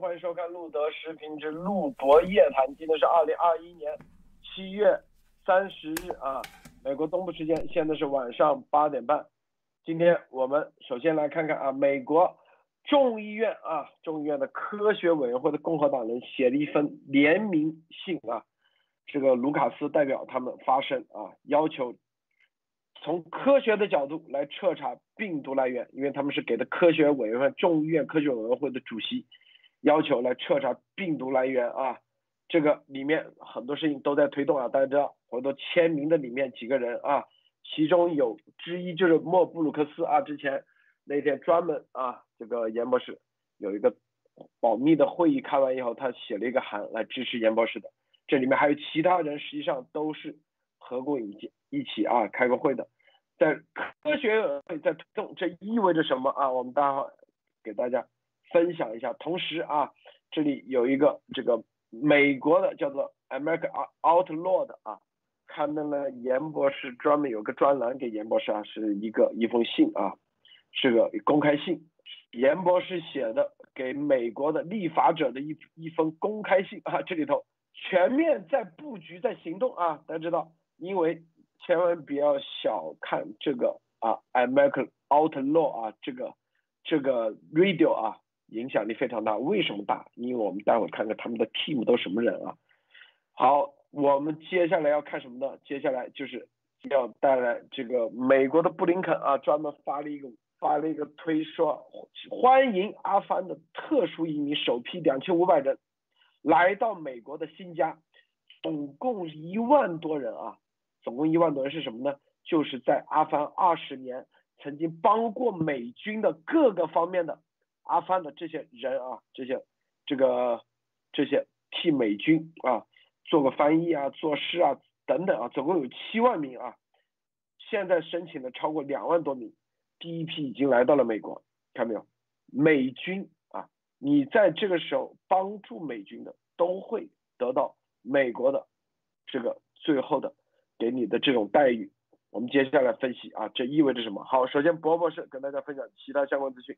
欢迎收看路德视频之路博夜谈。今天是二零二一年七月三十日啊，美国东部时间，现在是晚上八点半。今天我们首先来看看啊，美国众议院啊，众议院的科学委员会的共和党人写了一份联名信啊，这个卢卡斯代表他们发声啊，要求从科学的角度来彻查病毒来源，因为他们是给的科学委员会众议院科学委员会的主席要求来彻查病毒来源啊，这个里面很多事情都在推动啊，大家知道，很多签名的里面几个人啊。其中有之一就是莫布鲁克斯啊，之前那天专门啊，这个严博士有一个保密的会议开完以后，他写了一个函来支持严博士的。这里面还有其他人，实际上都是合过一一起啊开过会的，在科学会在推动，这意味着什么啊？我们待会给大家分享一下。同时啊，这里有一个这个美国的叫做 America Outlaw 的啊。刊登了严博士专门有个专栏给严博士啊，是一个一封信啊，是个公开信，严博士写的给美国的立法者的一一封公开信啊，这里头全面在布局在行动啊，大家知道，因为千万不要小看这个啊 America Outlaw 啊，这个这个 radio 啊，影响力非常大，为什么大？因为我们待会看看他们的 team 都什么人啊，好。我们接下来要看什么呢？接下来就是要带来这个美国的布林肯啊，专门发了一个发了一个推说，欢迎阿富汗的特殊移民首批两千五百人来到美国的新家，总共一万多人啊，总共一万多人是什么呢？就是在阿富汗二十年曾经帮过美军的各个方面的阿富汗的这些人啊，这些这个这些替美军啊。做个翻译啊，做事啊，等等啊，总共有七万名啊，现在申请的超过两万多名，第一批已经来到了美国，看到没有？美军啊，你在这个时候帮助美军的，都会得到美国的这个最后的给你的这种待遇。我们接下来分析啊，这意味着什么？好，首先博博士跟大家分享其他相关资讯。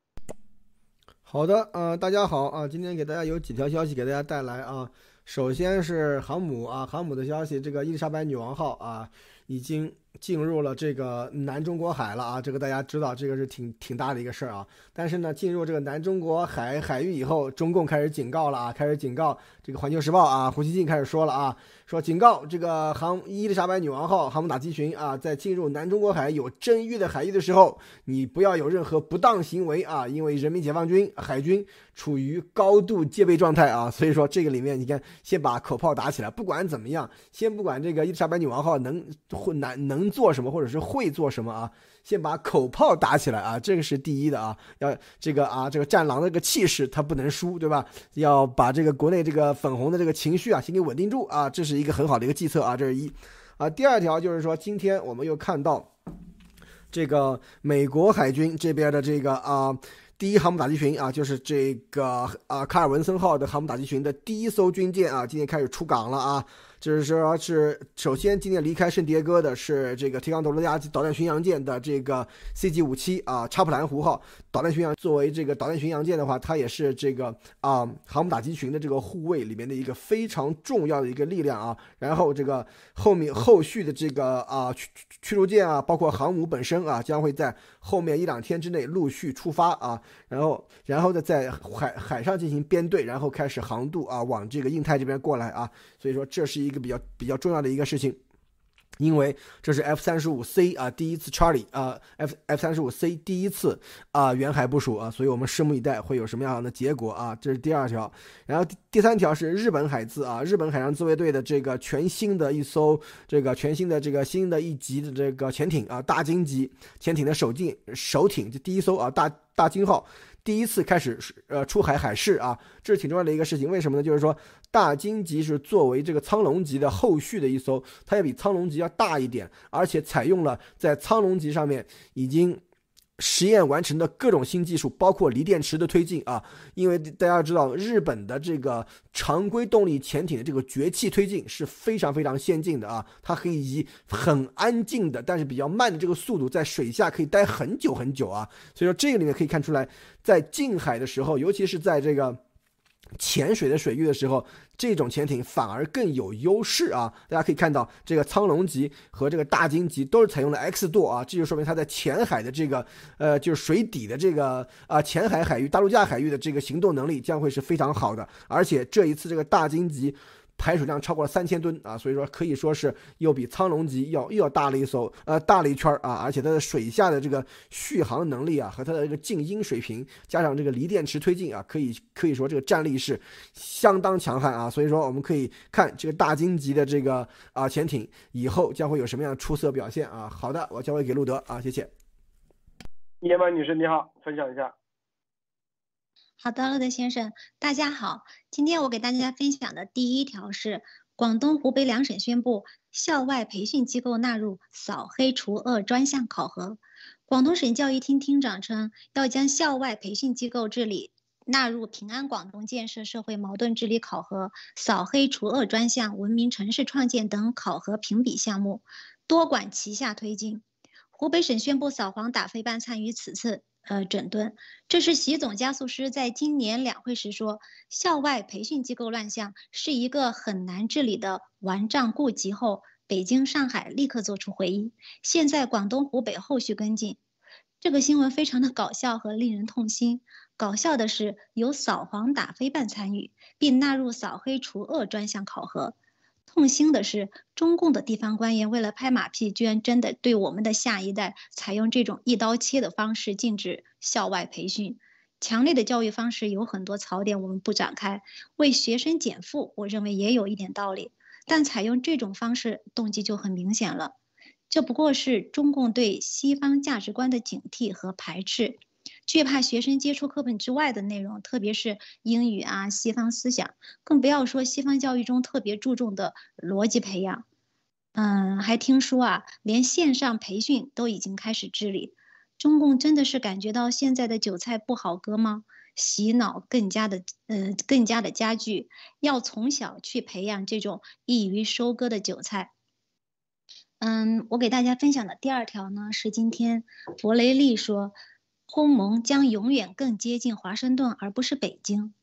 好的，呃，大家好啊，今天给大家有几条消息给大家带来啊。首先是航母啊，航母的消息，这个伊丽莎白女王号啊，已经。进入了这个南中国海了啊，这个大家知道，这个是挺挺大的一个事儿啊。但是呢，进入这个南中国海海域以后，中共开始警告了啊，开始警告这个《环球时报》啊，胡锡进开始说了啊，说警告这个航伊丽莎白女王号航母打击群啊，在进入南中国海有争议的海域的时候，你不要有任何不当行为啊，因为人民解放军海军处于高度戒备状态啊，所以说这个里面你看，先把口炮打起来，不管怎么样，先不管这个伊丽莎白女王号能会难能。做什么，或者是会做什么啊？先把口炮打起来啊！这个是第一的啊！要这个啊，这个战狼的这个气势，它不能输，对吧？要把这个国内这个粉红的这个情绪啊，先给稳定住啊！这是一个很好的一个计策啊！这是一啊。第二条就是说，今天我们又看到这个美国海军这边的这个啊，第一航母打击群啊，就是这个啊卡尔文森号的航母打击群的第一艘军舰啊，今天开始出港了啊。就是说，是首先今天离开圣迭戈的是这个提康德罗加导弹巡洋舰的这个 CG 五七啊，查普兰湖号。导弹巡洋。作为这个导弹巡洋舰的话，它也是这个啊航母打击群的这个护卫里面的一个非常重要的一个力量啊。然后这个后面后续的这个啊驱驱逐舰啊，包括航母本身啊，将会在后面一两天之内陆续出发啊。然后然后呢，在海海上进行编队，然后开始航渡啊，往这个印太这边过来啊。所以说，这是一。个比较比较重要的一个事情，因为这是 F 三十五 C 啊第一次 Charlie 啊 F F 三十五 C 第一次啊远海部署啊，所以我们拭目以待会有什么样的结果啊？这是第二条，然后第第三条是日本海自啊日本海上自卫队的这个全新的一艘这个全新的这个新的一级的这个潜艇啊大鲸级潜艇的首舰首艇就第一艘啊大大鲸号。第一次开始呃出海海试啊，这是挺重要的一个事情。为什么呢？就是说大鲸级是作为这个苍龙级的后续的一艘，它要比苍龙级要大一点，而且采用了在苍龙级上面已经。实验完成的各种新技术，包括锂电池的推进啊，因为大家知道日本的这个常规动力潜艇的这个绝气推进是非常非常先进的啊，它可以以很安静的，但是比较慢的这个速度在水下可以待很久很久啊，所以说这个里面可以看出来，在近海的时候，尤其是在这个。潜水的水域的时候，这种潜艇反而更有优势啊！大家可以看到，这个苍龙级和这个大鲸级都是采用了 X 舵啊，这就说明它在浅海的这个呃，就是水底的这个啊浅海海域、大陆架海域的这个行动能力将会是非常好的。而且这一次这个大鲸级。排水量超过了三千吨啊，所以说可以说是又比苍龙级要又要大了一艘，呃，大了一圈啊，而且它的水下的这个续航能力啊，和它的这个静音水平，加上这个锂电池推进啊，可以可以说这个战力是相当强悍啊，所以说我们可以看这个大鲸级的这个啊潜艇以后将会有什么样的出色表现啊。好的，我交回给路德啊，谢谢。叶曼女士你好，分享一下。好的，乐德先生，大家好。今天我给大家分享的第一条是，广东、湖北两省宣布校外培训机构纳入扫黑除恶专项考核。广东省教育厅厅长称，要将校外培训机构治理纳入平安广东建设社会矛盾治理考核、扫黑除恶专项、文明城市创建等考核评比项目，多管齐下推进。湖北省宣布扫黄打非办参与此次。呃，整顿，这是习总加速师在今年两会时说，校外培训机构乱象是一个很难治理的顽瘴痼疾后，北京、上海立刻做出回应，现在广东、湖北后续跟进。这个新闻非常的搞笑和令人痛心。搞笑的是，有扫黄打非办参与，并纳入扫黑除恶专项考核。痛心的是，中共的地方官员为了拍马屁，居然真的对我们的下一代采用这种一刀切的方式禁止校外培训。强烈的教育方式有很多槽点，我们不展开。为学生减负，我认为也有一点道理，但采用这种方式，动机就很明显了。这不过是中共对西方价值观的警惕和排斥。惧怕学生接触课本之外的内容，特别是英语啊、西方思想，更不要说西方教育中特别注重的逻辑培养。嗯，还听说啊，连线上培训都已经开始治理。中共真的是感觉到现在的韭菜不好割吗？洗脑更加的，呃，更加的加剧，要从小去培养这种易于收割的韭菜。嗯，我给大家分享的第二条呢，是今天博雷利说。欧盟将永远更接近华盛顿，而不是北京。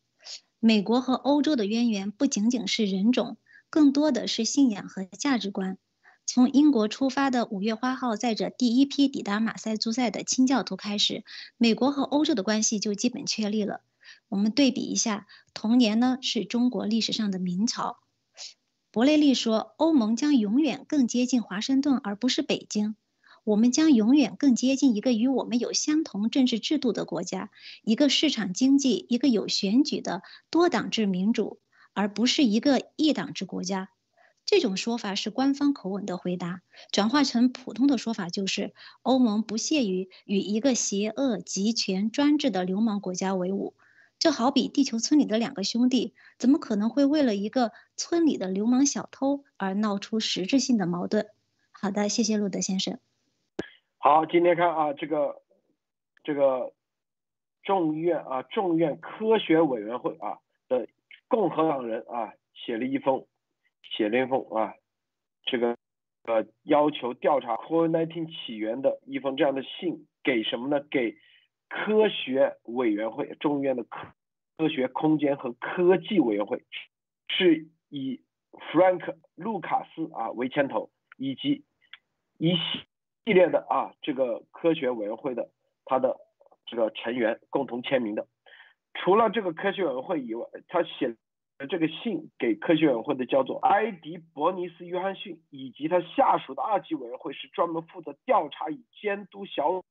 美国和欧洲的渊源不仅仅是人种，更多的是信仰和价值观。从英国出发的五月花号载着第一批抵达马赛诸塞的清教徒开始，美国和欧洲的关系就基本确立了。我们对比一下，同年呢是中国历史上的明朝。伯雷利说，欧盟将永远更接近华盛顿，而不是北京。我们将永远更接近一个与我们有相同政治制度的国家，一个市场经济、一个有选举的多党制民主，而不是一个一党制国家。这种说法是官方口吻的回答，转化成普通的说法就是：欧盟不屑于与一个邪恶、集权、专制的流氓国家为伍。就好比地球村里的两个兄弟，怎么可能会为了一个村里的流氓小偷而闹出实质性的矛盾？好的，谢谢路德先生。好，今天看啊，这个这个众议院啊，众议院科学委员会啊的共和党人啊写了一封写了一封啊，这个呃要求调查 COVID-19 起源的一封这样的信给什么呢？给科学委员会，众议院的科科学空间和科技委员会，是以 Frank 卢卡斯啊为牵头，以及一系系。列的啊，这个科学委员会的他的这个成员共同签名的，除了这个科学委员会以外，他写的这个信给科学委员会的叫做埃迪伯尼斯约翰逊，以及他下属的二级委员会是专门负责调查与监督小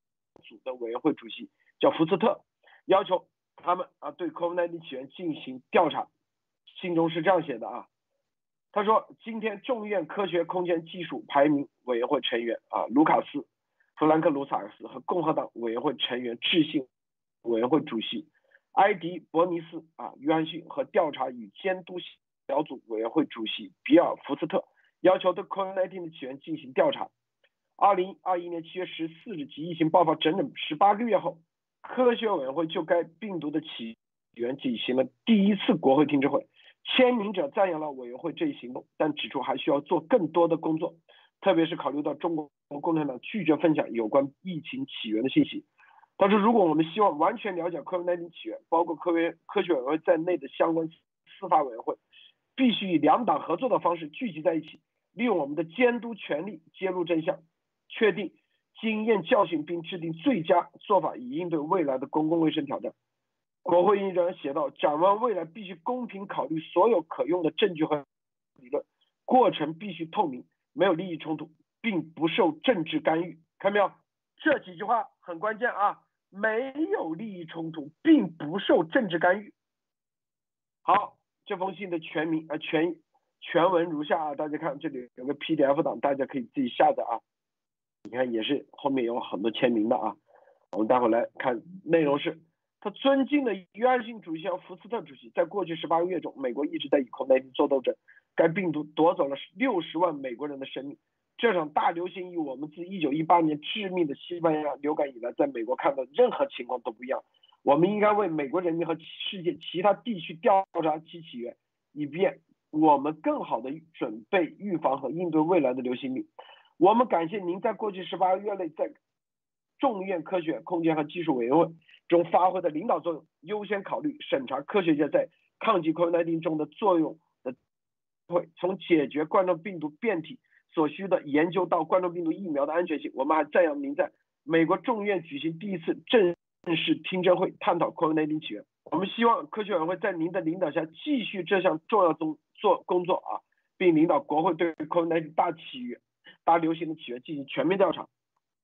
组的委员会主席叫福斯特，要求他们啊对 COVID-19 起源进行调查。信中是这样写的啊。他说：“今天众议院科学空间技术排名委员会成员啊，卢卡斯、弗兰克·卢萨尔斯和共和党委员会成员致信委员会主席埃迪·伯尼斯啊，约翰逊和调查与监督小组委员会主席比尔·福斯特，要求对 COVID-19 的起源进行调查。二零二一年七月十四日，即疫情爆发整整十八个月后，科学委员会就该病毒的起源进行了第一次国会听证会。”签名者赞扬了委员会这一行动，但指出还需要做更多的工作，特别是考虑到中国共产党拒绝分享有关疫情起源的信息。他说，如果我们希望完全了解 COVID-19 起源，包括科学科学委员会在内的相关司法委员会，必须以两党合作的方式聚集在一起，利用我们的监督权力揭露真相，确定经验教训，并制定最佳做法，以应对未来的公共卫生挑战。国会议员写道：“展望未来，必须公平考虑所有可用的证据和理论，过程必须透明，没有利益冲突，并不受政治干预。”看到没有？这几句话很关键啊！没有利益冲突，并不受政治干预。好，这封信的全名啊全全文如下啊，大家看这里有个 PDF 档，大家可以自己下载啊。你看也是后面有很多签名的啊。我们待会来看内容是。他尊敬的约翰逊主席和福斯特主席，在过去十八个月中，美国一直在与 COVID-19 做斗争。该病毒夺走了六十万美国人的生命。这场大流行与我们自1918年致命的西班牙流感以来，在美国看到任何情况都不一样。我们应该为美国人民和世界其他地区调查其起源，以便我们更好地准备预防和应对未来的流行病。我们感谢您在过去十八个月内在众院科学、空间和技术委员会。中发挥的领导作用，优先考虑审查科学家在抗击 COVID-19 中的作用的会，从解决冠状病毒变体所需的研究到冠状病毒疫苗的安全性。我们还赞扬您在美国众院举行第一次正式听证会，探讨 COVID-19 起源。我们希望科学委员会在您的领导下继续这项重要工作工作啊，并领导国会对 COVID-19 大起源、大流行的起源进行全面调查。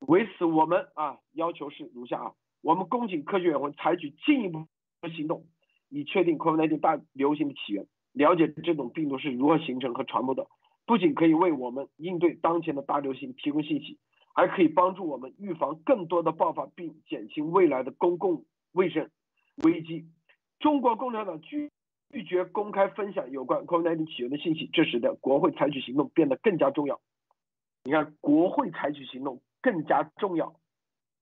为此，我们啊要求是如下啊。我们恭请科学委员会采取进一步的行动，以确定 COVID-19 大流行的起源，了解这种病毒是如何形成和传播的。不仅可以为我们应对当前的大流行提供信息，还可以帮助我们预防更多的爆发，并减轻未来的公共卫生危机。中国共产党拒拒绝公开分享有关 COVID-19 起源的信息，这使得国会采取行动变得更加重要。你看，国会采取行动更加重要。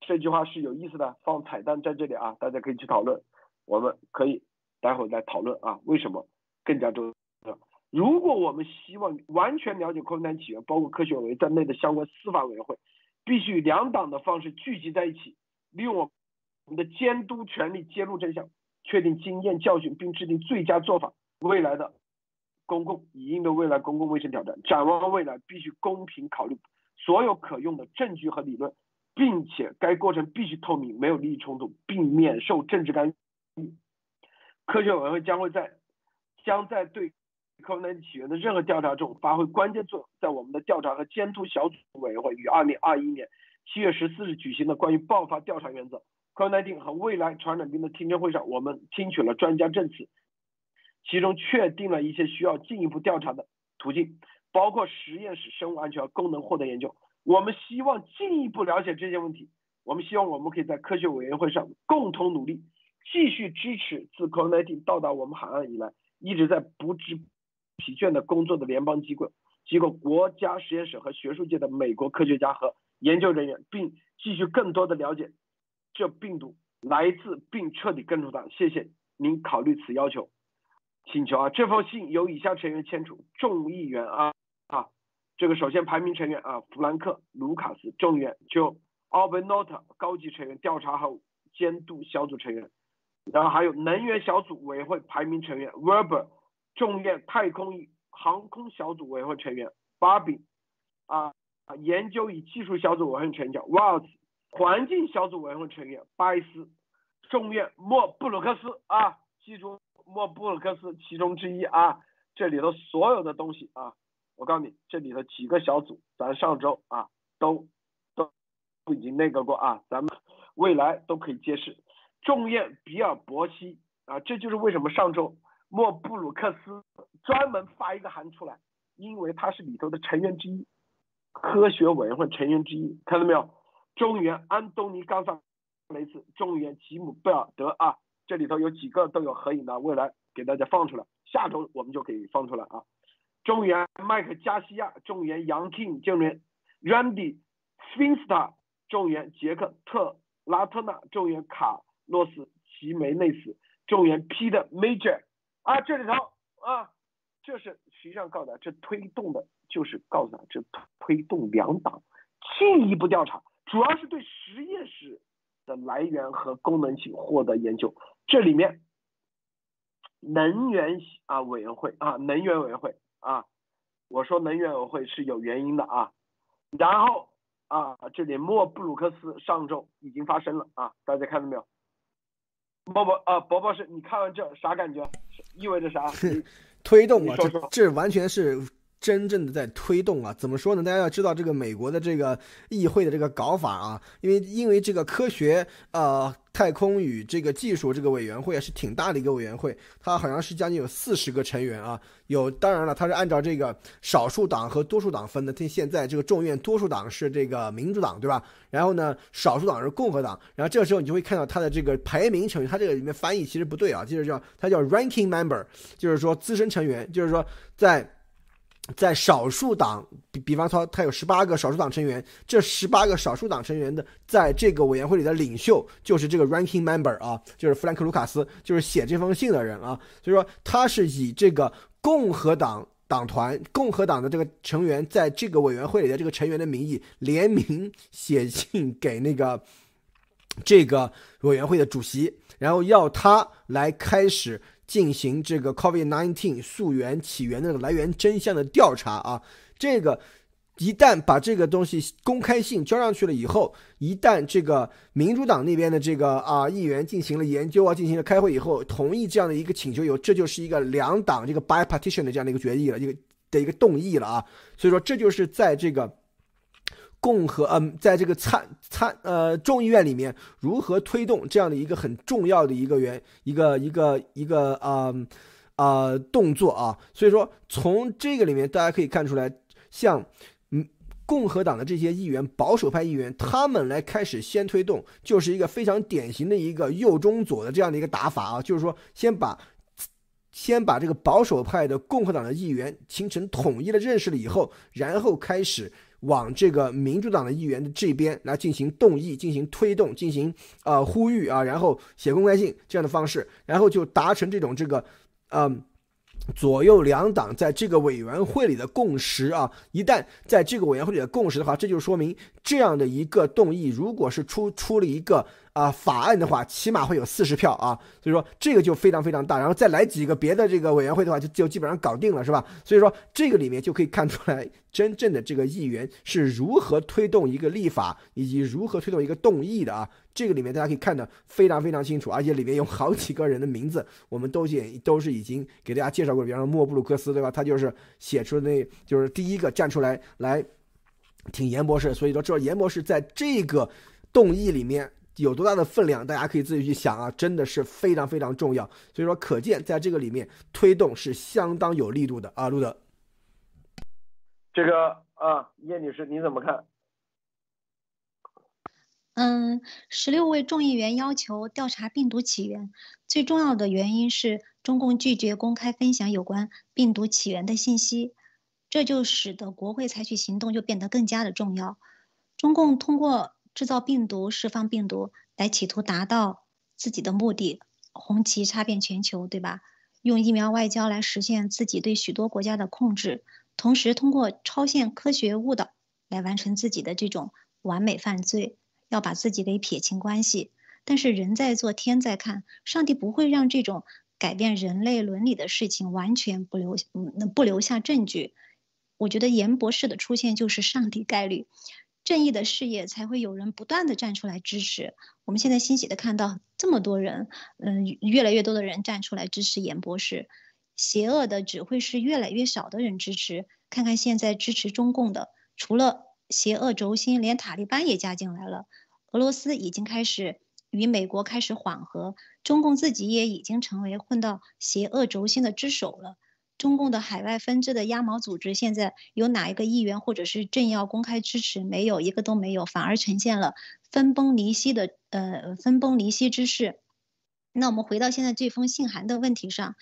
这句话是有意思的，放彩蛋在这里啊，大家可以去讨论。我们可以待会来讨论啊，为什么更加重要？如果我们希望完全了解 COVID-19 起源，包括科学委员在内的相关司法委员会，必须两党的方式聚集在一起，利用我们的监督权力揭露真相，确定经验教训，并制定最佳做法。未来的公共以应对未来公共卫生挑战，展望未来，必须公平考虑所有可用的证据和理论。并且该过程必须透明，没有利益冲突，并免受政治干预。科学委员会将会在将在对 COVID-19 起源的任何调查中发挥关键作用。在我们的调查和监督小组委员会于2021年7月14日举行的关于爆发调查原则、COVID-19 和未来传染病的听证会上，我们听取了专家证词，其中确定了一些需要进一步调查的途径，包括实验室生物安全和功能获得研究。我们希望进一步了解这些问题。我们希望我们可以在科学委员会上共同努力，继续支持自 COVID-19 到达我们海岸以来一直在不知疲倦的工作的联邦机构、机构、国家实验室和学术界的美国科学家和研究人员，并继续更多的了解这病毒来自并彻底根除它。谢谢您考虑此要求请求啊！这封信由以下成员签署：众议员啊。这个首先排名成员啊，弗兰克·卢卡斯众议员，就奥本诺特高级成员调查和监督小组成员，然后还有能源小组委员会排名成员 w e b e r 众院太空与航空小组委员会成员 Barbie 啊研究与技术小组委员会成员 Walls 环境小组委员会成员巴伊斯众院莫布鲁克斯啊，记住莫布鲁克斯其中之一啊，这里头所有的东西啊。我告诉你，这里头几个小组，咱上周啊都都已经那个过啊，咱们未来都可以揭示。众院比尔博西啊，这就是为什么上周莫布鲁克斯专门发一个函出来，因为他是里头的成员之一，科学委员会成员之一，看到没有？众议员安东尼冈萨雷斯，众议员吉姆贝尔德啊，这里头有几个都有合影的，未来给大家放出来，下周我们就可以放出来啊。众议员麦克加西亚，众议员杨 King，众议员 Randy Finster，众议员杰克特拉特纳，众议员卡洛斯吉梅内斯，众议员 Peter Major，啊，这里头啊，这是实际上告诉他，这推动的就是告诉他，这推动两党进一步调查，主要是对实验室的来源和功能性获得研究。这里面，能源啊委员会啊能源委员会啊，我说能源委员会是有原因的啊。然后啊，这里莫布鲁克斯上周已经发生了啊，大家看到没有？伯伯啊，博博是你看完这啥感觉？意味着啥？推动啊，这这完全是。真正的在推动啊，怎么说呢？大家要知道这个美国的这个议会的这个搞法啊，因为因为这个科学呃太空与这个技术这个委员会啊是挺大的一个委员会，它好像是将近有四十个成员啊。有当然了，它是按照这个少数党和多数党分的。它现在这个众院多数党是这个民主党，对吧？然后呢，少数党是共和党。然后这个时候你就会看到它的这个排名成员，它这个里面翻译其实不对啊，就是叫它叫 ranking member，就是说资深成员，就是说在。在少数党，比比方说，他有十八个少数党成员，这十八个少数党成员的在这个委员会里的领袖就是这个 ranking member 啊，就是弗兰克·卢卡斯，就是写这封信的人啊。所以说，他是以这个共和党党团、共和党的这个成员在这个委员会里的这个成员的名义联名写信给那个这个委员会的主席，然后要他来开始。进行这个 COVID-19 溯源起源的来源真相的调查啊，这个一旦把这个东西公开信交上去了以后，一旦这个民主党那边的这个啊议员进行了研究啊，进行了开会以后，同意这样的一个请求以后，这就是一个两党这个 bipartition 的这样的一个决议了，一个的一个动议了啊，所以说这就是在这个。共和嗯，在这个参参呃众议院里面，如何推动这样的一个很重要的一个原一个一个一个啊啊动作啊？所以说从这个里面大家可以看出来，像嗯共和党的这些议员、保守派议员，他们来开始先推动，就是一个非常典型的一个右中左的这样的一个打法啊，就是说先把先把这个保守派的共和党的议员形成统一的认识了以后，然后开始。往这个民主党的议员的这边来进行动议、进行推动、进行呃呼吁啊，然后写公开信这样的方式，然后就达成这种这个，嗯，左右两党在这个委员会里的共识啊。一旦在这个委员会里的共识的话，这就说明这样的一个动议，如果是出出了一个。啊，法案的话起码会有四十票啊，所以说这个就非常非常大，然后再来几个别的这个委员会的话，就就基本上搞定了，是吧？所以说这个里面就可以看出来，真正的这个议员是如何推动一个立法，以及如何推动一个动议的啊。这个里面大家可以看得非常非常清楚，而且里面有好几个人的名字，我们都也都是已经给大家介绍过，比方说莫布鲁克斯，对吧？他就是写出那，就是第一个站出来来挺严博士，所以说这严博士在这个动议里面。有多大的分量，大家可以自己去想啊，真的是非常非常重要。所以说，可见在这个里面推动是相当有力度的啊，路德。这个啊，叶女士你怎么看？嗯，十六位众议员要求调查病毒起源，最重要的原因是中共拒绝公开分享有关病毒起源的信息，这就使得国会采取行动就变得更加的重要。中共通过。制造病毒、释放病毒，来企图达到自己的目的，红旗插遍全球，对吧？用疫苗外交来实现自己对许多国家的控制，同时通过超限科学误导来完成自己的这种完美犯罪，要把自己给撇清关系。但是人在做，天在看，上帝不会让这种改变人类伦理的事情完全不留嗯不留下证据。我觉得严博士的出现就是上帝概率。正义的事业才会有人不断的站出来支持。我们现在欣喜的看到这么多人，嗯，越来越多的人站出来支持严博士。邪恶的只会是越来越少的人支持。看看现在支持中共的，除了邪恶轴心，连塔利班也加进来了。俄罗斯已经开始与美国开始缓和，中共自己也已经成为混到邪恶轴心的之首了。中共的海外分支的鸭毛组织，现在有哪一个议员或者是政要公开支持？没有一个都没有，反而呈现了分崩离析的呃分崩离析之势。那我们回到现在这封信函的问题上，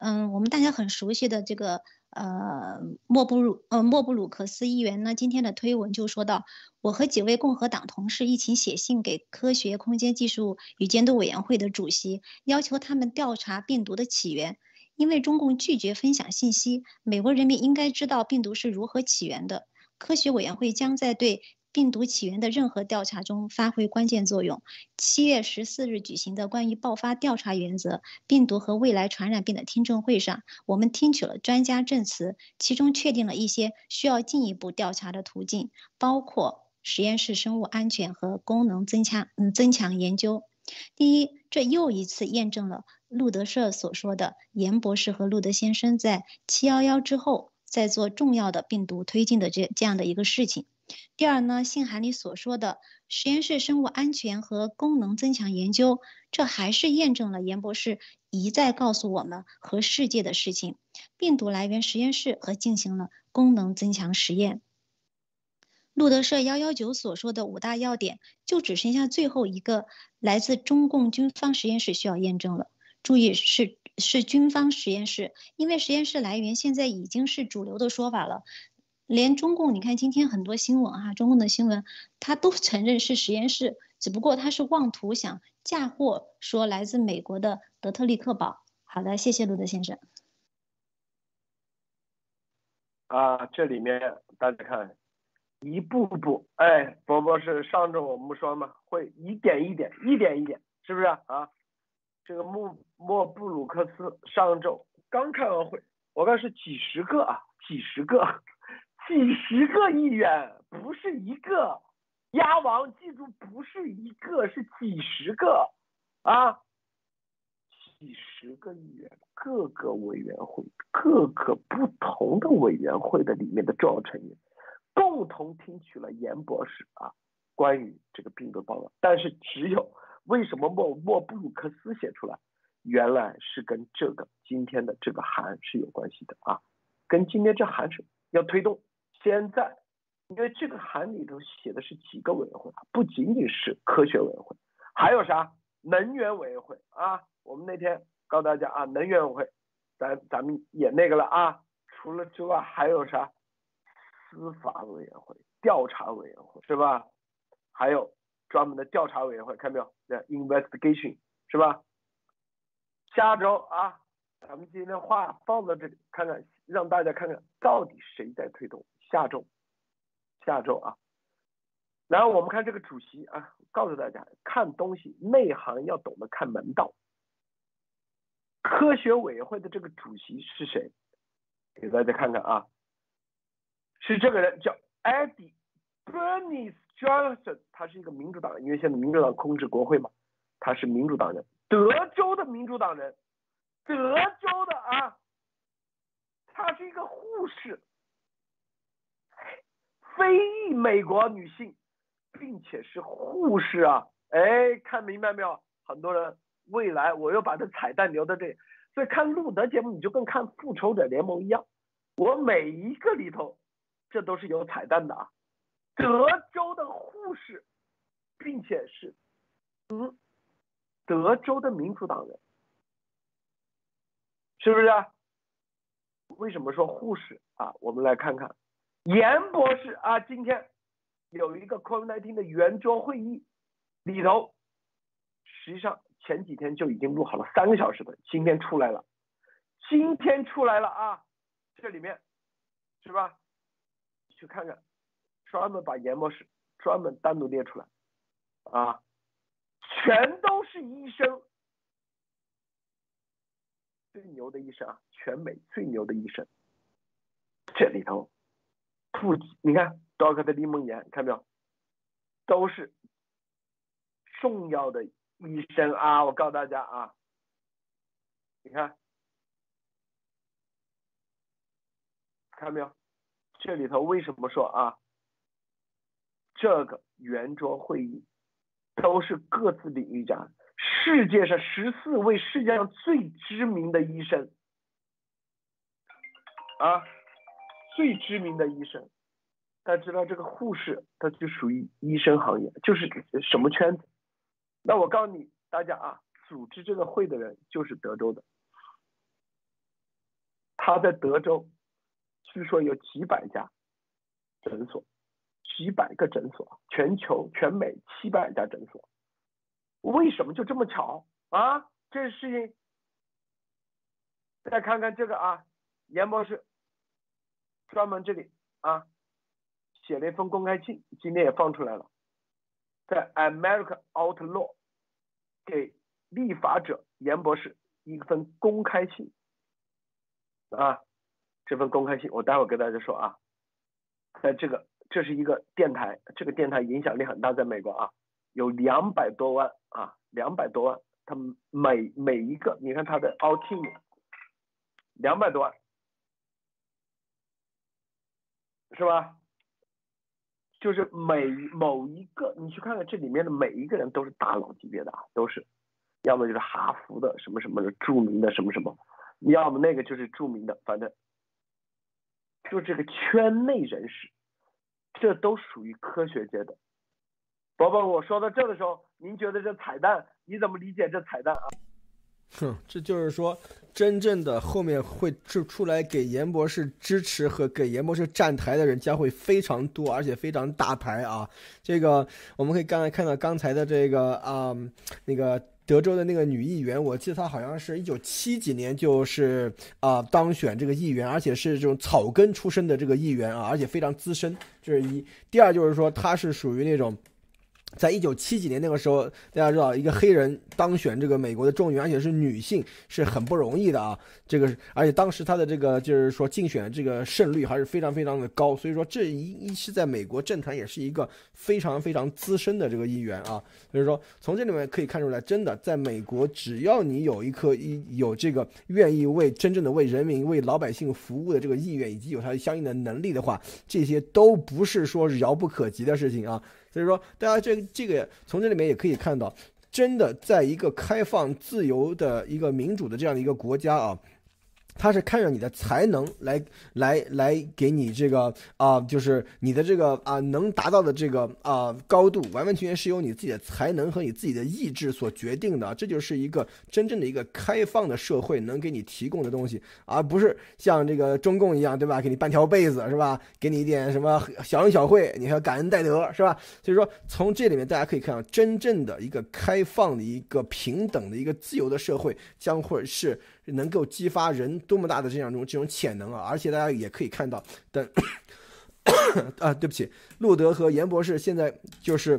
嗯，我们大家很熟悉的这个呃莫布鲁呃莫布鲁克斯议员呢，今天的推文就说到，我和几位共和党同事一起写信给科学空间技术与监督委员会的主席，要求他们调查病毒的起源。因为中共拒绝分享信息，美国人民应该知道病毒是如何起源的。科学委员会将在对病毒起源的任何调查中发挥关键作用。七月十四日举行的关于爆发调查原则、病毒和未来传染病的听证会上，我们听取了专家证词，其中确定了一些需要进一步调查的途径，包括实验室生物安全和功能增强嗯增强研究。第一，这又一次验证了路德社所说的严博士和路德先生在七幺幺之后在做重要的病毒推进的这这样的一个事情。第二呢，信函里所说的实验室生物安全和功能增强研究，这还是验证了严博士一再告诉我们和世界的事情：病毒来源实验室和进行了功能增强实验。路德社幺幺九所说的五大要点，就只剩下最后一个来自中共军方实验室需要验证了。注意，是是军方实验室，因为实验室来源现在已经是主流的说法了。连中共，你看今天很多新闻哈，中共的新闻他都承认是实验室，只不过他是妄图想嫁祸，说来自美国的德特利克堡。好的，谢谢路德先生。啊，这里面大家看。一步步，哎，伯伯是上周我们说嘛，会一点一点，一点一点，是不是啊？这个莫莫布鲁克斯上周刚开完会，我看是几十个啊，几十个，几十个议员，不是一个，鸭王记住不是一个，是几十个啊，几十个议员，各个委员会，各个不同的委员会的里面的重要成员。共同听取了严博士啊关于这个病毒报告，但是只有为什么莫莫布鲁克斯写出来，原来是跟这个今天的这个函是有关系的啊，跟今天这函是要推动。现在因为这个函里头写的是几个委员会啊，不仅仅是科学委员会，还有啥能源委员会啊？我们那天告诉大家啊，能源委员会，咱咱们也那个了啊。除了之外还有啥？司法委员会、调查委员会是吧？还有专门的调查委员会，看没有？investigation 是吧？下周啊，咱们今天话放到这里，看看让大家看看到底谁在推动。下周，下周啊，然后我们看这个主席啊，告诉大家看东西内行要懂得看门道。科学委员会的这个主席是谁？给大家看看啊。是这个人叫 Eddie，Bernice Johnson，他是一个民主党人，因为现在民主党控制国会嘛，他是民主党人，德州的民主党人，德州的啊，他是一个护士，非裔美国女性，并且是护士啊，哎，看明白没有？很多人未来我又把这彩蛋留在这里，所以看路德节目你就跟看复仇者联盟一样，我每一个里头。这都是有彩蛋的啊！德州的护士，并且是，嗯，德州的民主党人，是不是？为什么说护士啊？我们来看看，严博士啊，今天有一个 COVID-19 的圆桌会议里头，实际上前几天就已经录好了三个小时的，今天出来了，今天出来了啊！这里面是吧？去看看，专门把研博士专门单独列出来，啊，全都是医生，最牛的医生啊，全美最牛的医生，这里头，不，你看多克的李梦妍，看到没有，都是重要的医生啊，我告诉大家啊，你看，看到没有？这里头为什么说啊？这个圆桌会议都是各自领域家，世界上十四位世界上最知名的医生啊，最知名的医生。大家知道这个护士，他就属于医生行业，就是什么圈子？那我告诉你大家啊，组织这个会的人就是德州的，他在德州。据说有几百家诊所，几百个诊所，全球全美七百家诊所，为什么就这么巧？啊？这事情，再看看这个啊，严博士专门这里啊写了一封公开信，今天也放出来了，在 America Outlaw 给立法者严博士一份公开信。啊，这份公开信我待会儿跟大家说啊，在这个这是一个电台，这个电台影响力很大，在美国啊，有两百多万啊，两百多万，他们每每一个，你看他的 All Team，两百多万，是吧？就是每某一个，你去看看这里面的每一个人都是大佬级别的啊，都是，要么就是哈佛的什么什么的著名的什么什么，要么那个就是著名的，反正就这个圈内人士，这都属于科学界的。宝宝，我说到这的时候，您觉得这彩蛋，你怎么理解这彩蛋啊？哼，这就是说，真正的后面会出出来给严博士支持和给严博士站台的人将会非常多，而且非常大牌啊！这个我们可以刚才看到刚才的这个啊，那个德州的那个女议员，我记得她好像是一九七几年就是啊当选这个议员，而且是这种草根出身的这个议员啊，而且非常资深，这是一。第二就是说，她是属于那种。在一九七几年那个时候，大家知道一个黑人当选这个美国的众议员，而且是女性，是很不容易的啊。这个，而且当时他的这个就是说竞选这个胜率还是非常非常的高，所以说这一一是在美国政坛也是一个非常非常资深的这个议员啊。所以说从这里面可以看出来，真的在美国，只要你有一颗一有这个愿意为真正的为人民为老百姓服务的这个意愿，以及有他相应的能力的话，这些都不是说遥不可及的事情啊。所以说，大家这这个从这里面也可以看到，真的在一个开放、自由的一个民主的这样的一个国家啊。他是看着你的才能来来来给你这个啊，就是你的这个啊能达到的这个啊高度，完完全全是由你自己的才能和你自己的意志所决定的。这就是一个真正的一个开放的社会能给你提供的东西，而不是像这个中共一样，对吧？给你半条被子是吧？给你一点什么小恩小惠，你还要感恩戴德是吧？所以说，从这里面大家可以看到，真正的一个开放的一个平等的一个自由的社会将会是。能够激发人多么大的这样一种这种潜能啊！而且大家也可以看到，等 啊，对不起，路德和严博士现在就是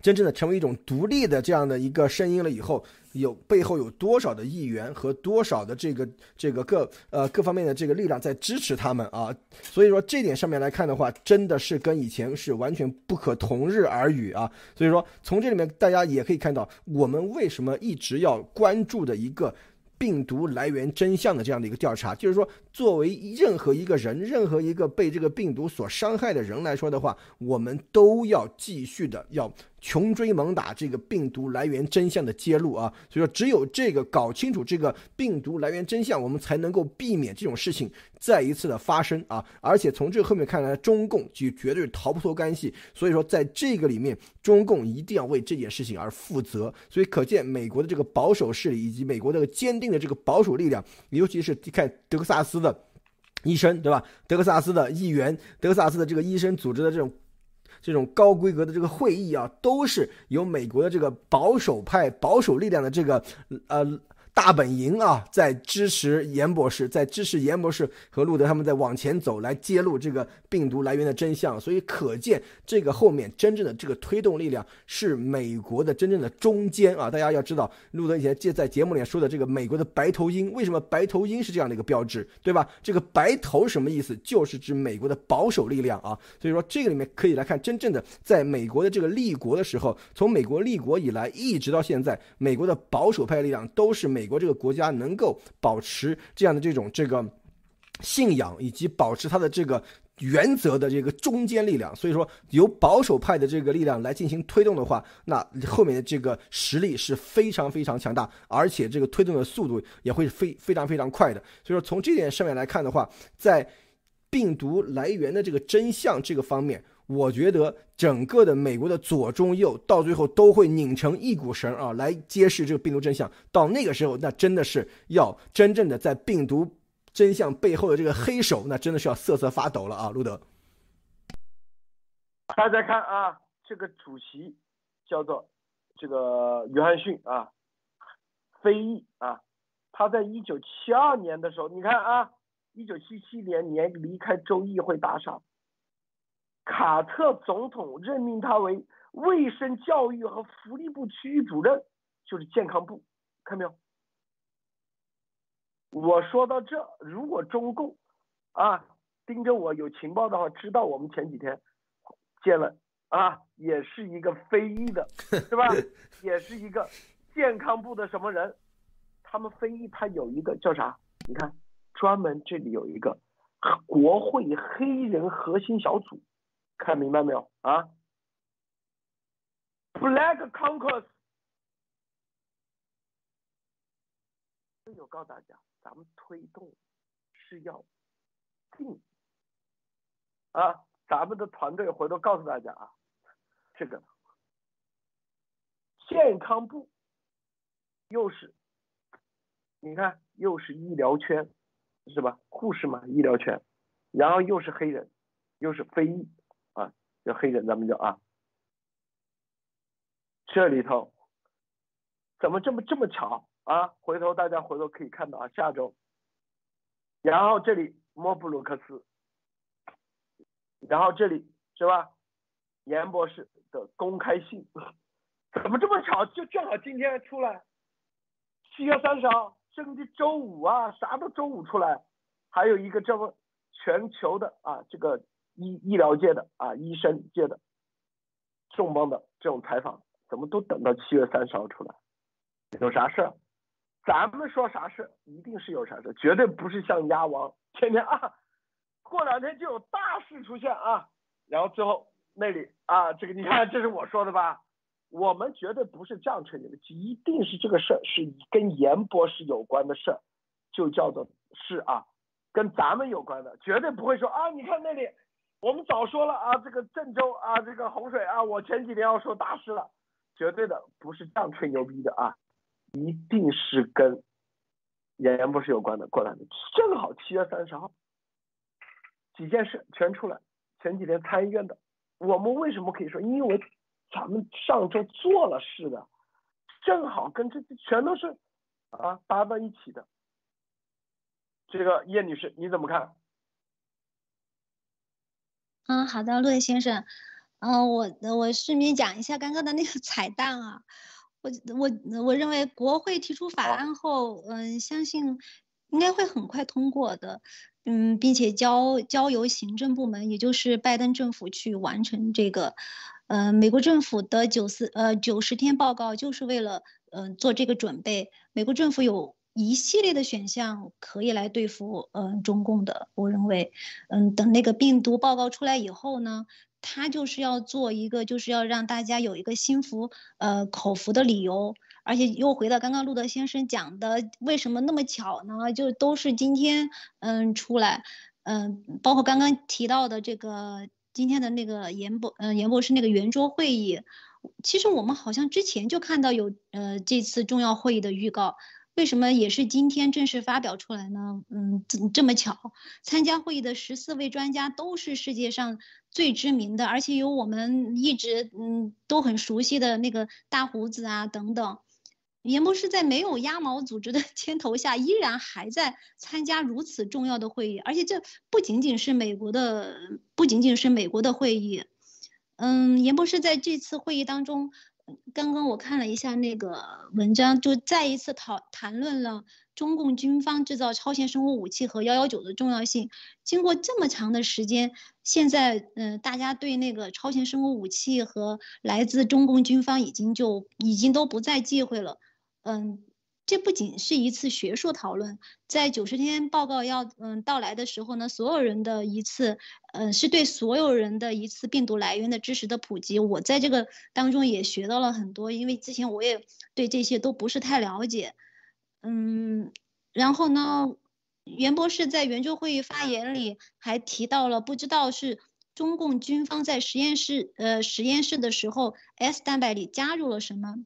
真正的成为一种独立的这样的一个声音了。以后有背后有多少的议员和多少的这个这个各呃各方面的这个力量在支持他们啊？所以说这点上面来看的话，真的是跟以前是完全不可同日而语啊！所以说从这里面大家也可以看到，我们为什么一直要关注的一个。病毒来源真相的这样的一个调查，就是说，作为任何一个人，任何一个被这个病毒所伤害的人来说的话，我们都要继续的要。穷追猛打这个病毒来源真相的揭露啊，所以说只有这个搞清楚这个病毒来源真相，我们才能够避免这种事情再一次的发生啊！而且从这后面看来，中共就绝对逃不脱干系。所以说在这个里面，中共一定要为这件事情而负责。所以可见美国的这个保守势力以及美国的坚定的这个保守力量，尤其是你看德克萨斯的医生，对吧？德克萨斯的议员，德克萨斯的这个医生组织的这种。这种高规格的这个会议啊，都是由美国的这个保守派、保守力量的这个呃。大本营啊，在支持严博士，在支持严博士和路德他们在往前走，来揭露这个病毒来源的真相。所以可见，这个后面真正的这个推动力量是美国的真正的中间啊！大家要知道，路德以前在节目里说的这个美国的白头鹰，为什么白头鹰是这样的一个标志，对吧？这个白头什么意思？就是指美国的保守力量啊！所以说，这个里面可以来看，真正的在美国的这个立国的时候，从美国立国以来一直到现在，美国的保守派力量都是美。美国这个国家能够保持这样的这种这个信仰，以及保持它的这个原则的这个中坚力量，所以说由保守派的这个力量来进行推动的话，那后面的这个实力是非常非常强大，而且这个推动的速度也会非非常非常快的。所以说从这点上面来看的话，在病毒来源的这个真相这个方面。我觉得整个的美国的左中右到最后都会拧成一股绳啊，来揭示这个病毒真相。到那个时候，那真的是要真正的在病毒真相背后的这个黑手，那真的是要瑟瑟发抖了啊！路德，大家看啊，这个主席叫做这个约翰逊啊，非裔啊，他在一九七二年的时候，你看啊，一九七七年年离开州议会大厦。卡特总统任命他为卫生教育和福利部区域主任，就是健康部，看没有？我说到这，如果中共啊盯着我有情报的话，知道我们前几天见了啊，也是一个非裔的，是吧？也是一个健康部的什么人？他们非裔他有一个叫啥？你看，专门这里有一个国会黑人核心小组。看明白没有啊？Black Caucus，我告诉大家，咱们推动是要进啊，咱们的团队回头告诉大家啊，这个健康部又是，你看又是医疗圈是吧？护士嘛，医疗圈，然后又是黑人，又是非裔。叫黑人，咱们叫啊，这里头怎么这么这么巧啊？回头大家回头可以看到啊，下周，然后这里莫布鲁克斯，然后这里是吧？严博士的公开信，怎么这么巧？就正好今天出来，七月三十号，甚至周五啊，啥都周五出来，还有一个这么全球的啊，这个。医医疗界的啊，医生界的重磅的这种采访，怎么都等到七月三十号出来？有啥事儿？咱们说啥事一定是有啥事绝对不是像鸭王天天啊，过两天就有大事出现啊，然后最后那里啊，这个你看这是我说的吧？我们绝对不是这样吹牛的，一定是这个事儿是跟严博士有关的事儿，就叫做是啊，跟咱们有关的，绝对不会说啊，你看那里。我们早说了啊，这个郑州啊，这个洪水啊，我前几天要说大事了，绝对的不是这样吹牛逼的啊，一定是跟严博士有关的过来的，正好七月三十号，几件事全出来，前几天参议院的，我们为什么可以说？因为咱们上周做了事的，正好跟这全都是啊搭到一起的。这个叶女士你怎么看？嗯，好的，陆毅先生，嗯，我我顺便讲一下刚刚的那个 彩蛋啊，我我我认为国会提出法案后，嗯，相信应该会很快通过的，嗯，并且交交由行政部门，也就是拜登政府去完成这个，呃，美国政府的九四呃九十天报告就是为了嗯做这个准备，美国政府有。一系列的选项可以来对付，嗯，中共的。我认为，嗯，等那个病毒报告出来以后呢，他就是要做一个，就是要让大家有一个心服，呃，口服的理由。而且又回到刚刚路德先生讲的，为什么那么巧呢？就都是今天，嗯，出来，嗯，包括刚刚提到的这个今天的那个严博，嗯，严博士那个圆桌会议，其实我们好像之前就看到有，呃，这次重要会议的预告。为什么也是今天正式发表出来呢？嗯，这这么巧，参加会议的十四位专家都是世界上最知名的，而且有我们一直嗯都很熟悉的那个大胡子啊等等。严博士在没有鸭毛组织的 牵头下，依然还在参加如此重要的会议，而且这不仅仅是美国的，不仅仅是美国的会议。嗯，严博士在这次会议当中。刚刚我看了一下那个文章，就再一次讨谈论了中共军方制造超前生物武器和幺幺九的重要性。经过这么长的时间，现在嗯，大家对那个超前生物武器和来自中共军方已经就已经都不再忌讳了，嗯。这不仅是一次学术讨论，在九十天报告要嗯到来的时候呢，所有人的一次，嗯，是对所有人的一次病毒来源的知识的普及。我在这个当中也学到了很多，因为之前我也对这些都不是太了解，嗯，然后呢，袁博士在圆桌会议发言里还提到了，不知道是中共军方在实验室呃实验室的时候，S 蛋白里加入了什么。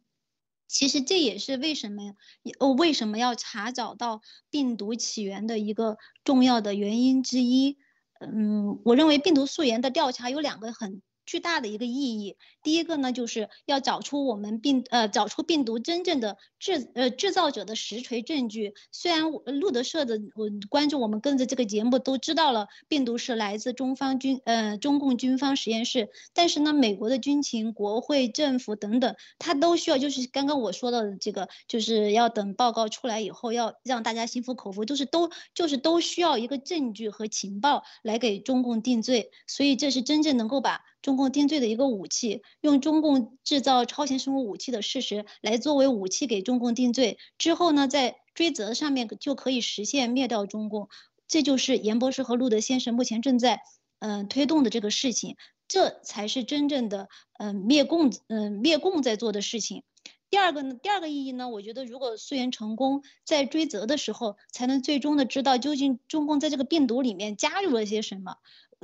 其实这也是为什么，呃，为什么要查找到病毒起源的一个重要的原因之一。嗯，我认为病毒溯源的调查有两个很巨大的一个意义。第一个呢，就是要找出我们病呃找出病毒真正的制呃制造者的实锤证据。虽然路德社的我关注我们跟着这个节目都知道了病毒是来自中方军呃中共军方实验室，但是呢，美国的军情、国会、政府等等，它都需要就是刚刚我说到的这个，就是要等报告出来以后，要让大家心服口服，就是都就是都需要一个证据和情报来给中共定罪。所以这是真正能够把。中共定罪的一个武器，用中共制造超前生物武器的事实来作为武器给中共定罪之后呢，在追责上面就可以实现灭掉中共。这就是严博士和路德先生目前正在嗯推动的这个事情，这才是真正的嗯灭共嗯灭共在做的事情。第二个呢，第二个意义呢，我觉得如果溯源成功，在追责的时候，才能最终的知道究竟中共在这个病毒里面加入了些什么。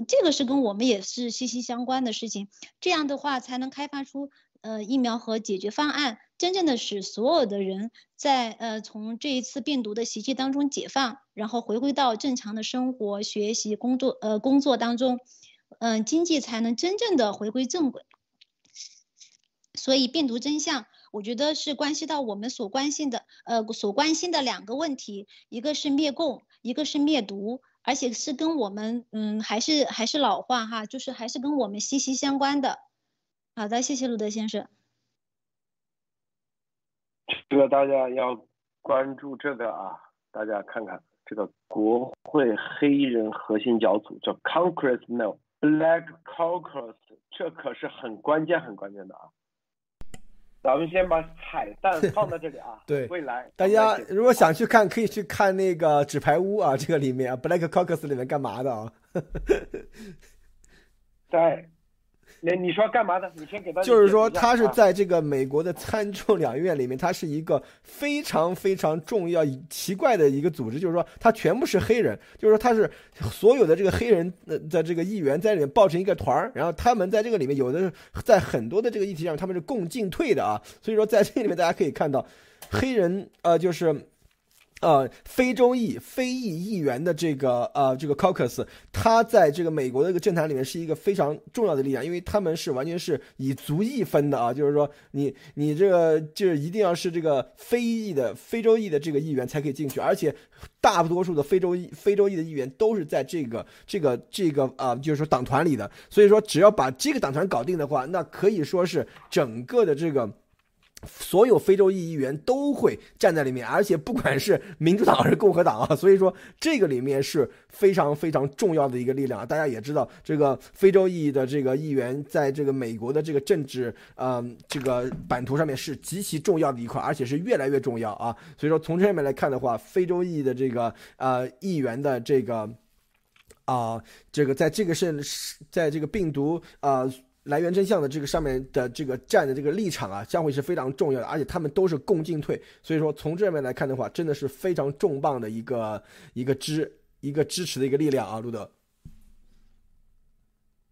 这个是跟我们也是息息相关的事情，这样的话才能开发出呃疫苗和解决方案，真正的使所有的人在呃从这一次病毒的袭击当中解放，然后回归到正常的生活、学习、工作呃工作当中，嗯，经济才能真正的回归正轨。所以病毒真相，我觉得是关系到我们所关心的呃所关心的两个问题，一个是灭共，一个是灭毒。而且是跟我们，嗯，还是还是老话哈，就是还是跟我们息息相关的。好的，谢谢路德先生。这个大家要关注这个啊，大家看看这个国会黑人核心小组叫 Congressman Black Caucus，这可是很关键很关键的啊。咱们先把彩蛋 放在这里啊。对，未来大家如果想去看，可以去看那个纸牌屋啊，这个里面啊，Black Caucus 里面干嘛的啊？在。那你说干嘛的？你先给他。就是说，他是在这个美国的参众两院里面，他是一个非常非常重要、奇怪的一个组织。就是说，他全部是黑人，就是说他是所有的这个黑人的这个议员在里面抱成一个团儿，然后他们在这个里面有的在很多的这个议题上他们是共进退的啊。所以说，在这里面大家可以看到，黑人呃就是。呃，非洲裔、非裔议员的这个呃这个 caucus，他在这个美国的这个政坛里面是一个非常重要的力量，因为他们是完全是以族裔分的啊，就是说你你这个就是一定要是这个非裔的非洲裔的这个议员才可以进去，而且大多数的非洲非洲裔的议员都是在这个这个这个啊，就是说党团里的，所以说只要把这个党团搞定的话，那可以说是整个的这个。所有非洲裔议员都会站在里面，而且不管是民主党还是共和党啊，所以说这个里面是非常非常重要的一个力量啊。大家也知道，这个非洲裔的这个议员在这个美国的这个政治呃这个版图上面是极其重要的一块，而且是越来越重要啊。所以说从这上面来看的话，非洲裔的这个呃议员的这个啊这个在这个是在这个病毒啊。来源真相的这个上面的这个站的这个立场啊，将会是非常重要的，而且他们都是共进退，所以说从这面来看的话，真的是非常重磅的一个一个支一个支持的一个力量啊，路德。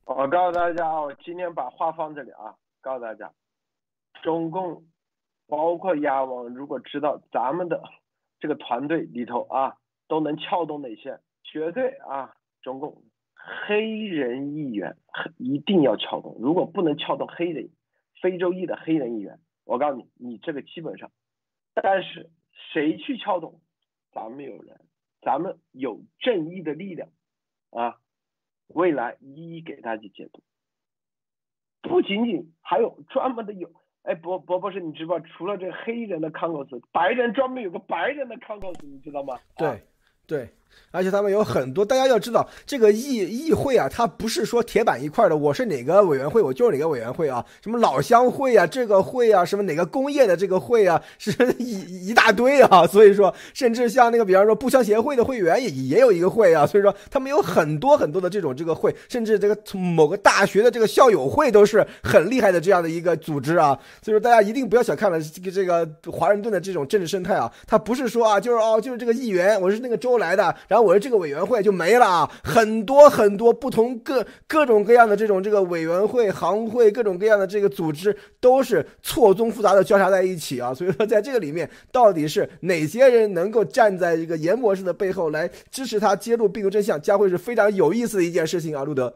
我告诉大家啊，我今天把话放这里啊，告诉大家，中共包括亚王，如果知道咱们的这个团队里头啊，都能撬动哪些，绝对啊，中共。黑人议员一定要撬动，如果不能撬动黑人、非洲裔的黑人议员，我告诉你，你这个基本上。但是谁去撬动？咱们有人，咱们有正义的力量啊！未来一一给大家解读。不仅仅还有专门的有，哎，博博博士，你知不知道除了这黑人的 Congress，白人专门有个白人的 Congress，你知道吗？对，对。而且他们有很多，大家要知道，这个议议会啊，它不是说铁板一块的。我是哪个委员会，我就是哪个委员会啊。什么老乡会啊，这个会啊，什么哪个工业的这个会啊，是一一大堆啊。所以说，甚至像那个，比方说步枪协会的会员也也有一个会啊。所以说，他们有很多很多的这种这个会，甚至这个某个大学的这个校友会都是很厉害的这样的一个组织啊。所以说，大家一定不要小看了这个这个华盛顿的这种政治生态啊。他不是说啊，就是哦，就是这个议员，我是那个州来的，然后我说这个委员会就没了啊，很多很多不同各各种各样的这种这个委员会、行会，各种各样的这个组织都是错综复杂的交叉在一起啊。所以说，在这个里面，到底是哪些人能够站在一个严博士的背后来支持他揭露病毒真相，将会是非常有意思的一件事情啊，路德。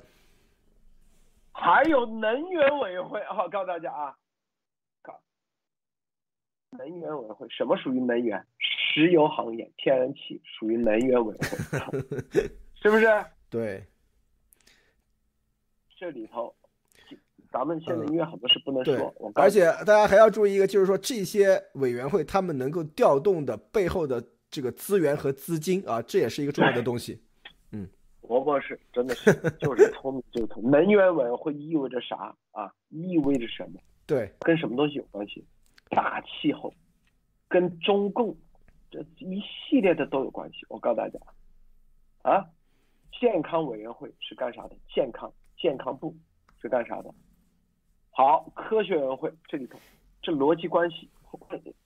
还有能源委员会啊，告诉大家啊，告能源委员会什么属于能源？石油行业、天然气属于能源委员会，是不是？对，这里头，咱们现在因为很多事不能说，而且大家还要注意一个，就是说这些委员会他们能够调动的背后的这个资源和资金啊，这也是一个重要的东西。罗博士真的是就是聪明就是聪明。能源委员会意味着啥啊？意味着什么？对，跟什么东西有关系？大气候，跟中共这一系列的都有关系。我告诉大家，啊，健康委员会是干啥的？健康健康部是干啥的？好，科学委员会这里头，这逻辑关系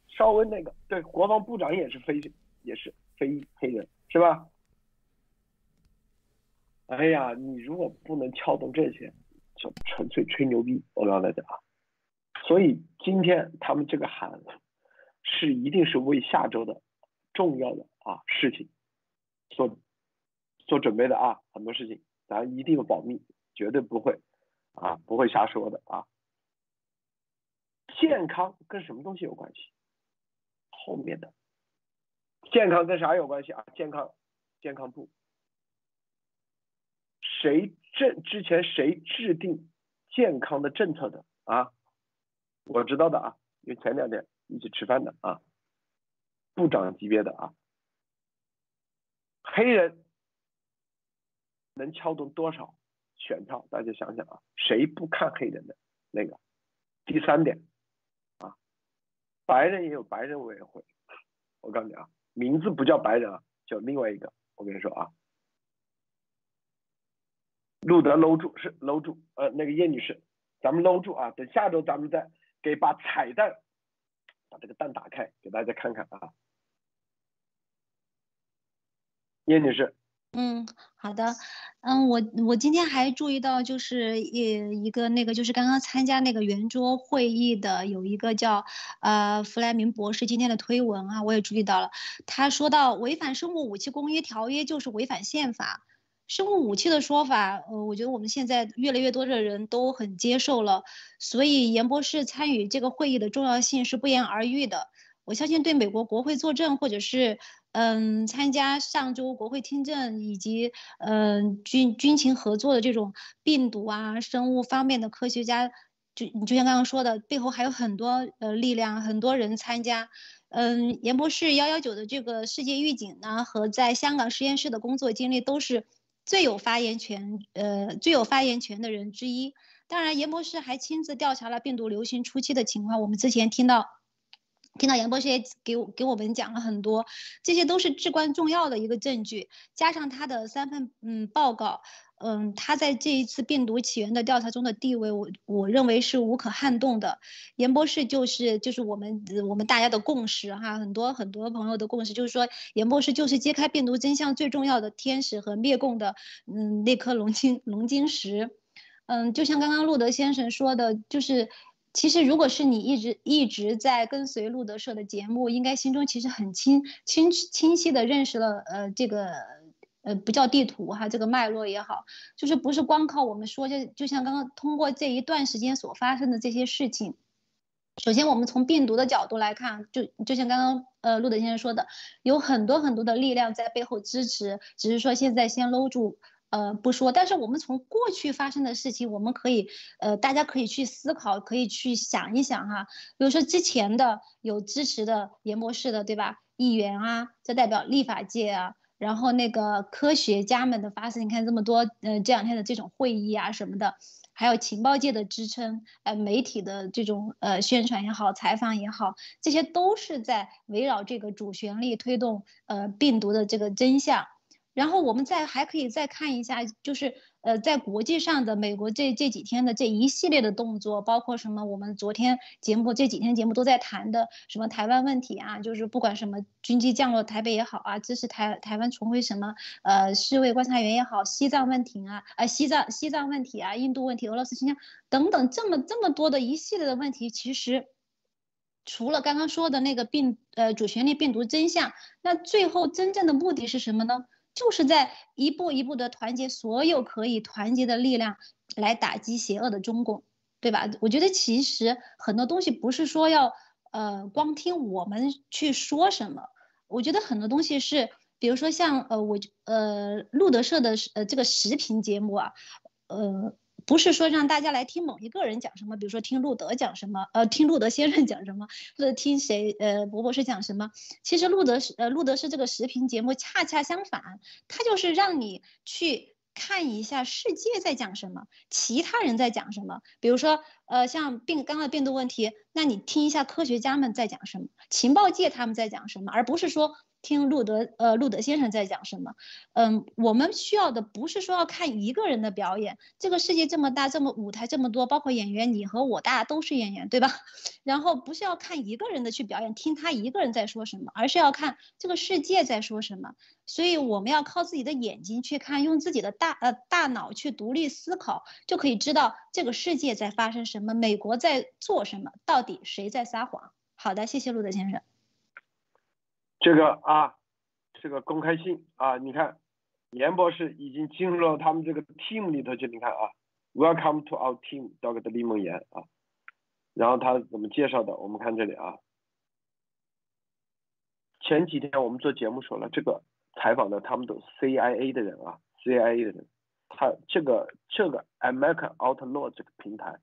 稍微那个，对，国防部长也是非也是非黑人，是吧？哎呀，你如果不能撬动这些，就纯粹吹牛逼。我告诉大家啊，所以今天他们这个喊，是一定是为下周的重要的啊事情做做准备的啊，很多事情咱一定要保密，绝对不会啊不会瞎说的啊。健康跟什么东西有关系？后面的健康跟啥有关系啊？健康健康部。谁制之前谁制定健康的政策的啊？我知道的啊，因为前两天一起吃饭的啊，部长级别的啊，黑人能撬动多少选票？大家想想啊，谁不看黑人的那个？第三点啊，白人也有白人委员会，我告诉你啊，名字不叫白人啊，叫另外一个，我跟你说啊。路德搂住是搂住，呃，那个叶女士，咱们搂住啊，等下周咱们再给把彩蛋，把这个蛋打开，给大家看看啊。叶女士，嗯，好的，嗯，我我今天还注意到，就是一一个那个，就是刚刚参加那个圆桌会议的，有一个叫呃弗莱明博士今天的推文啊，我也注意到了，他说到违反生物武器公约条约就是违反宪法。生物武器的说法，呃，我觉得我们现在越来越多的人都很接受了，所以严博士参与这个会议的重要性是不言而喻的。我相信对美国国会作证，或者是嗯参加上周国会听证以及嗯军军情合作的这种病毒啊生物方面的科学家，就你就像刚刚说的，背后还有很多呃力量，很多人参加。嗯，严博士幺幺九的这个世界预警呢，和在香港实验室的工作经历都是。最有发言权，呃，最有发言权的人之一。当然，严博士还亲自调查了病毒流行初期的情况。我们之前听到，听到严博士也给我给我们讲了很多，这些都是至关重要的一个证据。加上他的三份嗯报告，嗯，他在这一次病毒起源的调查中的地位，我我认为是无可撼动的。严博士就是就是我们我们大家的共识哈，很多很多朋友的共识就是说，严博士就是揭开病毒真相最重要的天使和灭共的嗯那颗龙金龙晶石。嗯，就像刚刚路德先生说的，就是其实如果是你一直一直在跟随路德社的节目，应该心中其实很清清清晰的认识了呃这个。呃，不叫地图哈，这个脉络也好，就是不是光靠我们说，就就像刚刚通过这一段时间所发生的这些事情。首先，我们从病毒的角度来看，就就像刚刚呃路德先生说的，有很多很多的力量在背后支持，只是说现在先搂住呃不说。但是我们从过去发生的事情，我们可以呃大家可以去思考，可以去想一想哈。比如说之前的有支持的研博士的对吧？议员啊，这代表立法界啊。然后那个科学家们的发声，你看这么多，呃，这两天的这种会议啊什么的，还有情报界的支撑，呃，媒体的这种呃宣传也好，采访也好，这些都是在围绕这个主旋律推动呃病毒的这个真相。然后我们再还可以再看一下，就是。呃，在国际上的美国这这几天的这一系列的动作，包括什么？我们昨天节目这几天节目都在谈的什么台湾问题啊？就是不管什么军机降落台北也好啊，支持台台湾重回什么呃世卫观察员也好，西藏问题啊，呃西藏西藏问题啊，印度问题，俄罗斯新疆等等这么这么多的一系列的问题，其实除了刚刚说的那个病呃主旋律病毒真相，那最后真正的目的是什么呢？就是在一步一步的团结所有可以团结的力量，来打击邪恶的中共，对吧？我觉得其实很多东西不是说要呃光听我们去说什么，我觉得很多东西是，比如说像呃我呃路德社的呃这个视频节目啊，呃。不是说让大家来听某一个人讲什么，比如说听路德讲什么，呃，听路德先生讲什么，或者听谁，呃，博博士讲什么。其实路德是，呃，路德是这个视频节目，恰恰相反，它就是让你去看一下世界在讲什么，其他人在讲什么。比如说，呃，像病刚刚的病毒问题，那你听一下科学家们在讲什么，情报界他们在讲什么，而不是说。听路德，呃，路德先生在讲什么？嗯，我们需要的不是说要看一个人的表演，这个世界这么大，这么舞台这么多，包括演员，你和我大家都是演员，对吧？然后不是要看一个人的去表演，听他一个人在说什么，而是要看这个世界在说什么。所以我们要靠自己的眼睛去看，用自己的大呃大脑去独立思考，就可以知道这个世界在发生什么，美国在做什么，到底谁在撒谎。好的，谢谢路德先生。这个啊，这个公开信啊，你看，严博士已经进入了他们这个 team 里头去，你看啊，Welcome to our team，Dr. 李梦妍啊，然后他怎么介绍的？我们看这里啊，前几天我们做节目说了，这个采访的他们都 CIA 的人啊，CIA 的人，他这个这个 American Outlaw 这个平台，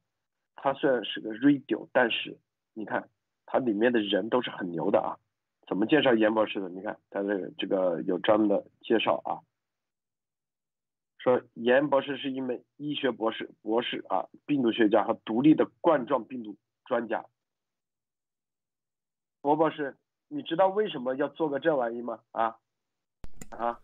它虽然是个 radio，但是你看它里面的人都是很牛的啊。怎么介绍严博士的？你看他这个这个有专门的介绍啊，说严博士是一名医学博士，博士啊，病毒学家和独立的冠状病毒专家。博博士，你知道为什么要做个这玩意吗？啊啊？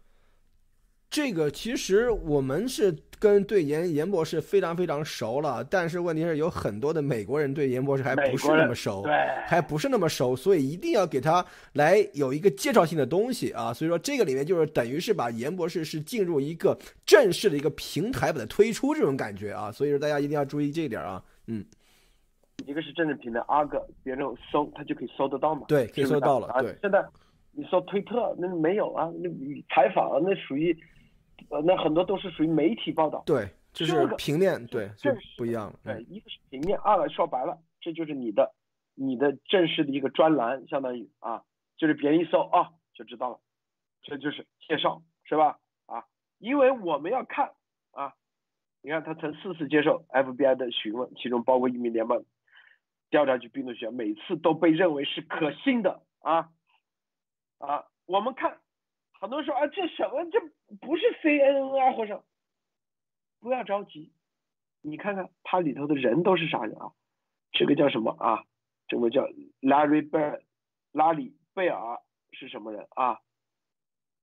这个其实我们是跟对严严博士非常非常熟了，但是问题是有很多的美国人对严博士还不是那么熟，还不是那么熟，所以一定要给他来有一个介绍性的东西啊。所以说这个里面就是等于是把严博士是进入一个正式的一个平台把它推出这种感觉啊。所以说大家一定要注意这一点啊。嗯，一个是正式平台，二个别人搜他就可以搜得到嘛。对，可以搜到了。对，现在你说推特那没有啊？那采访那属于。呃，那很多都是属于媒体报道，对，就是平面，对，就不一样了。对，一个是平面，二个说白了，这就是你的，你的正式的一个专栏，相当于啊，就是别人一搜啊就知道了，这就是介绍，是吧？啊，因为我们要看啊，你看他曾四次接受 FBI 的询问，其中包括一名联邦调查局病毒学，每次都被认为是可信的啊啊，我们看。很多人说啊，这什么？这不是 CNN 啊，或者不要着急，你看看它里头的人都是啥人啊？这个叫什么啊？这个叫 Larry 贝尔，拉里贝尔是什么人啊？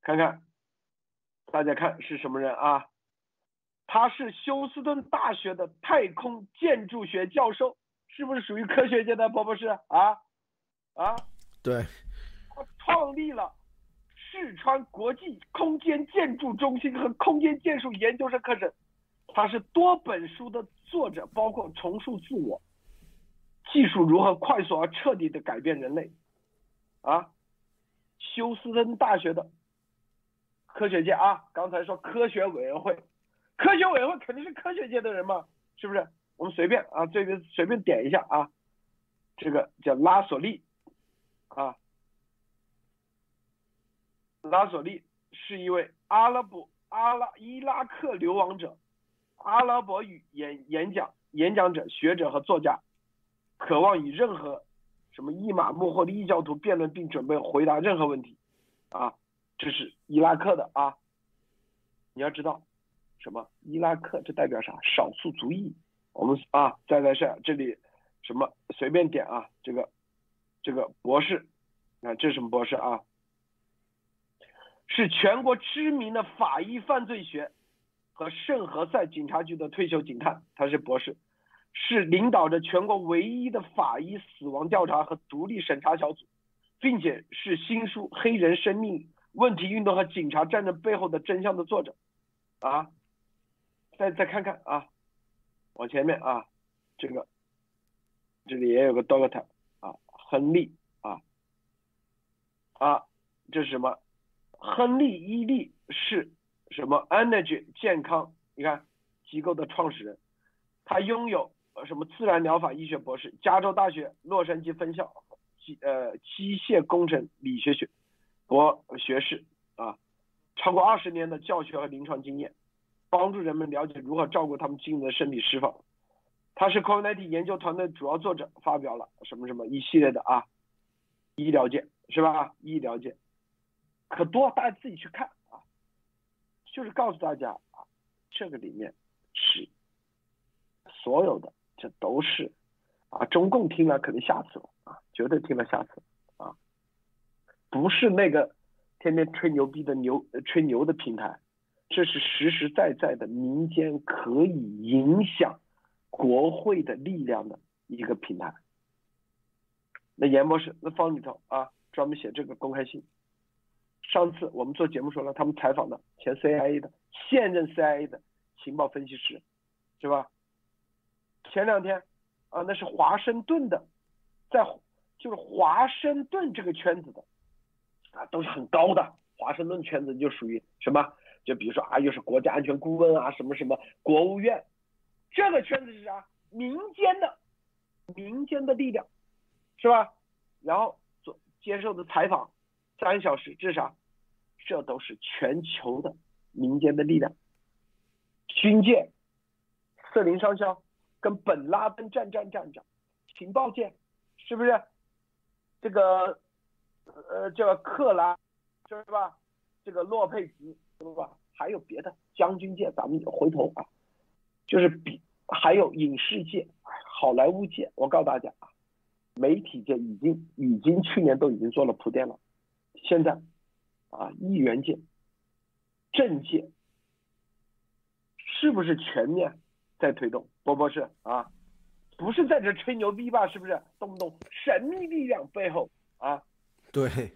看看，大家看是什么人啊？他是休斯顿大学的太空建筑学教授，是不是属于科学界的博博士啊？啊？对。他创立了。四川国际空间建筑中心和空间建筑研究生课程，他是多本书的作者，包括《重塑自我》、技术如何快速而彻底的改变人类，啊，休斯敦大学的科学界啊，刚才说科学委员会，科学委员会肯定是科学界的人嘛，是不是？我们随便啊，这边随便点一下啊，这个叫拉索利，啊。拉索利是一位阿拉伯阿拉伊拉克流亡者，阿拉伯语演演讲演讲者、学者和作家，渴望与任何什么伊玛目或者异教徒辩论，并准备回答任何问题。啊，这是伊拉克的啊。你要知道，什么伊拉克这代表啥？少数族裔。我们啊，再来下这里，什么随便点啊，这个这个博士，啊，这是什么博士啊？是全国知名的法医犯罪学和圣何塞警察局的退休警探，他是博士，是领导着全国唯一的法医死亡调查和独立审查小组，并且是新书《黑人生命问题运动和警察战争背后的真相》的作者。啊，再再看看啊，往前面啊，这个这里也有个 Doctor 啊，亨利啊啊，这是什么？亨利伊利是什么 Energy 健康？你看机构的创始人，他拥有呃什么自然疗法医学博士，加州大学洛杉矶分校机呃机械工程理学学博学士啊，超过二十年的教学和临床经验，帮助人们了解如何照顾他们亲人的身体释放。他是 COVID-19 研究团队主要作者，发表了什么什么一系列的啊医疗界是吧？医疗界可多，大家自己去看啊。就是告诉大家啊，这个里面是所有的，这都是啊，中共听了肯定吓死了啊，绝对听了吓死了啊，不是那个天天吹牛逼的牛吹牛的平台，这是实实在在的民间可以影响。国会的力量的一个平台。那严博士，那方里头啊，专门写这个公开信。上次我们做节目说了，他们采访的前 CIA 的、现任 CIA 的情报分析师，是吧？前两天啊，那是华盛顿的，在就是华盛顿这个圈子的啊，都是很高的。华盛顿圈子就属于什么？就比如说啊，又是国家安全顾问啊，什么什么国务院。这个圈子是啥？民间的，民间的力量，是吧？然后做接受的采访，三小时，这是啥？这都是全球的民间的力量。军舰，瑟林上校跟本拉登战战战战，情报界，是不是？这个，呃，这个克拉，是吧？这个洛佩兹，是吧？还有别的将军舰，咱们回头啊。就是比还有影视界、好莱坞界，我告诉大家啊，媒体界已经已经去年都已经做了铺垫了，现在啊，议员界、政界是不是全面在推动？波波是啊，不是在这吹牛逼吧？是不是？动不动神秘力量背后啊？对。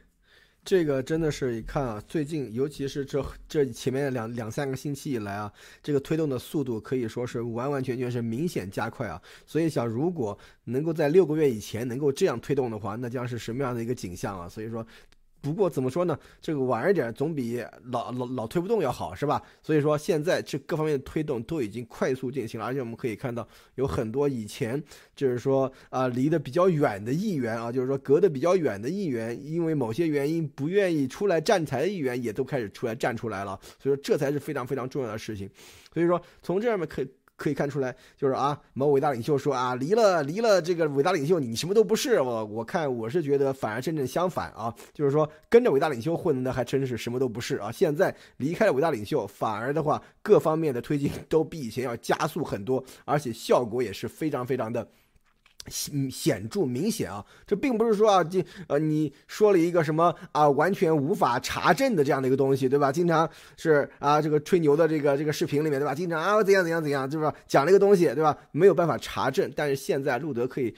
这个真的是一看啊，最近尤其是这这前面两两三个星期以来啊，这个推动的速度可以说是完完全全是明显加快啊。所以想，如果能够在六个月以前能够这样推动的话，那将是什么样的一个景象啊？所以说。不过怎么说呢？这个晚一点总比老老老推不动要好，是吧？所以说现在这各方面的推动都已经快速进行了，而且我们可以看到有很多以前就是说啊离得比较远的议员啊，就是说隔得比较远的议员，因为某些原因不愿意出来站台的议员也都开始出来站出来了。所以说这才是非常非常重要的事情。所以说从这上面可。可以看出来，就是啊，某伟大领袖说啊，离了离了这个伟大领袖，你什么都不是。我我看我是觉得反而真正相反啊，就是说跟着伟大领袖混的还真是什么都不是啊。现在离开了伟大领袖，反而的话各方面的推进都比以前要加速很多，而且效果也是非常非常的。显显著明显啊，这并不是说啊，这呃你说了一个什么啊，完全无法查证的这样的一个东西，对吧？经常是啊，这个吹牛的这个这个视频里面，对吧？经常啊怎样怎样怎样，就是讲了一个东西，对吧？没有办法查证，但是现在路德可以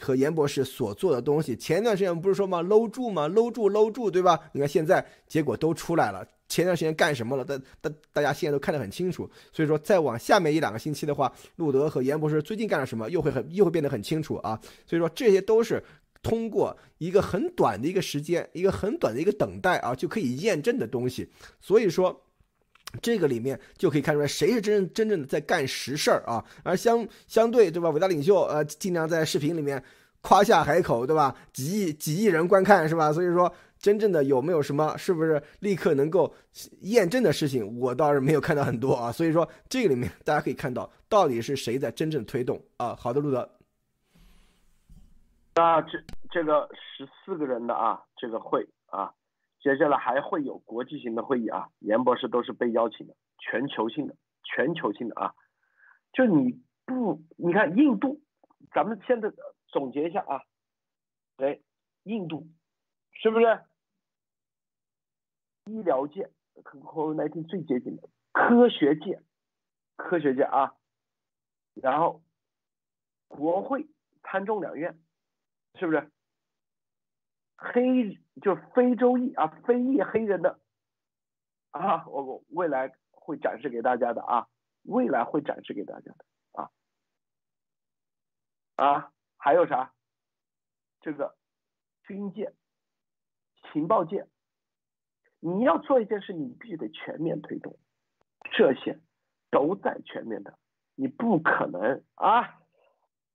和严博士所做的东西，前一段时间不是说吗？搂住吗？搂住搂住，对吧？你看现在结果都出来了。前段时间干什么了？大大大家现在都看得很清楚，所以说再往下面一两个星期的话，路德和严博士最近干了什么，又会很又会变得很清楚啊。所以说这些都是通过一个很短的一个时间，一个很短的一个等待啊，就可以验证的东西。所以说这个里面就可以看出来谁是真真正的在干实事儿啊。而相相对对吧，伟大领袖呃经常在视频里面夸下海口对吧？几亿几亿人观看是吧？所以说。真正的有没有什么是不是立刻能够验证的事情，我倒是没有看到很多啊。所以说这个里面大家可以看到，到底是谁在真正推动啊？好的，路德。那这这个十四个人的啊，这个会啊，接下来还会有国际型的会议啊。严博士都是被邀请的，全球性的，全球性的啊。就你不，你看印度，咱们现在总结一下啊，哎，印度。是不是医疗界和 COVID-19 最接近的科学界？科学界啊，然后国会参众两院，是不是黑就非洲裔啊，非裔黑人的啊？我我未来会展示给大家的啊，未来会展示给大家的啊啊，还有啥？这个军舰。情报界，你要做一件事，你必须得全面推动，这些都在全面的，你不可能啊！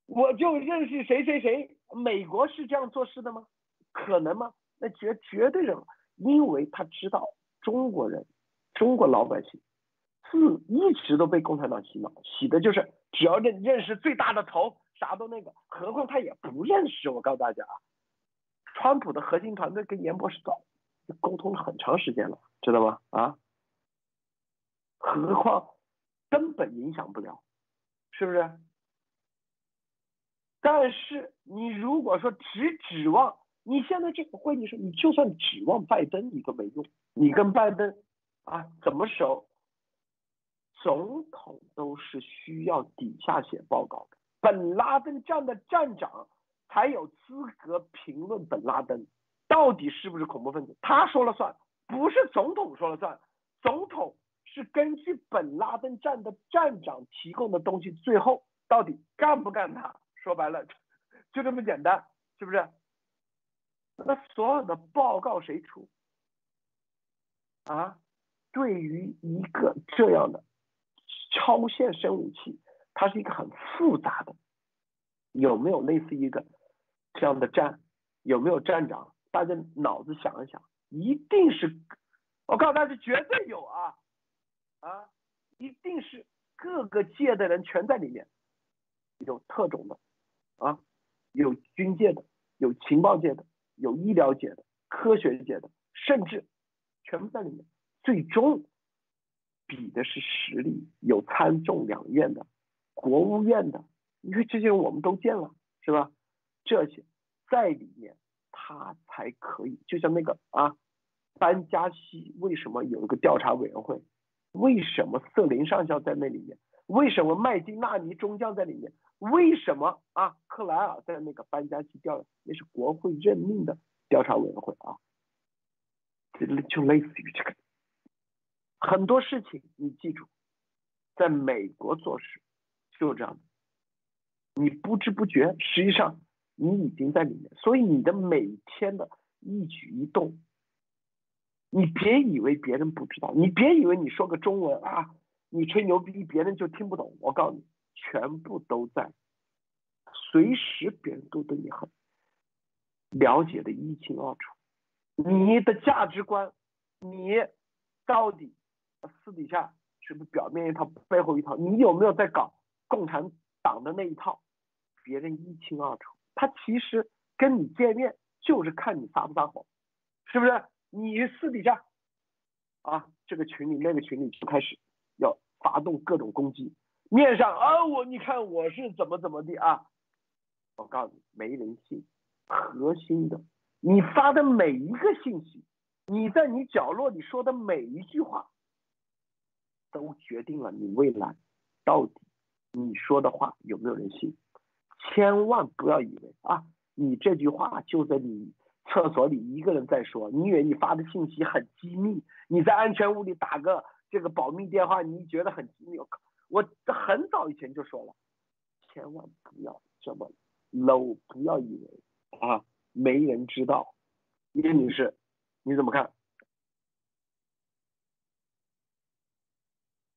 我就认识谁谁谁，美国是这样做事的吗？可能吗？那绝绝对认，因为他知道中国人，中国老百姓是一直都被共产党洗脑，洗的就是只要认认识最大的头，啥都那个，何况他也不认识。我告诉大家啊，川普的核心团队跟严博士早就沟通了很长时间了，知道吗？啊，何况根本影响不了，是不是？但是你如果说只指望。你现在这个会，议是你就算指望拜登，你都没用。你跟拜登啊怎么熟？总统都是需要底下写报告的，本拉登站的站长才有资格评论本拉登到底是不是恐怖分子，他说了算，不是总统说了算。总统是根据本拉登站的站长提供的东西，最后到底干不干他？说白了，就这么简单，是不是？那所有的报告谁出？啊，对于一个这样的超限生武器，它是一个很复杂的，有没有类似一个这样的站？有没有站长？大家脑子想一想，一定是，我告诉大家绝对有啊啊，一定是各个界的人全在里面，有特种的啊，有军界的，有情报界的。有医疗界的、科学界的，甚至全部在里面。最终比的是实力，有参众两院的、国务院的，因为这些我们都见了，是吧？这些在里面，他才可以。就像那个啊，班加西为什么有一个调查委员会？为什么瑟林上校在那里面？为什么麦金纳尼中将在里面？为什么啊？克莱尔在那个班加西调，那是国会任命的调查委员会啊，就就类似于这个。很多事情你记住，在美国做事就是这样的，你不知不觉，实际上你已经在里面。所以你的每天的一举一动，你别以为别人不知道，你别以为你说个中文啊。你吹牛逼，别人就听不懂。我告诉你，全部都在，随时别人都对你很了解的一清二楚。你的价值观，你到底私底下是不是表面一套，背后一套？你有没有在搞共产党的那一套？别人一清二楚。他其实跟你见面就是看你撒不撒谎，是不是？你私底下啊，这个群里那个群里就开始。要发动各种攻击，面上啊，我你看我是怎么怎么的啊？我告诉你，没人信。核心的，你发的每一个信息，你在你角落里说的每一句话，都决定了你未来到底你说的话有没有人信。千万不要以为啊，你这句话就在你厕所里一个人在说，你以为你发的信息很机密，你在安全屋里打个。这个保密电话你觉得很机密？我很早以前就说了，千万不要这么 low，不要以为啊没人知道。叶女士，你怎么看？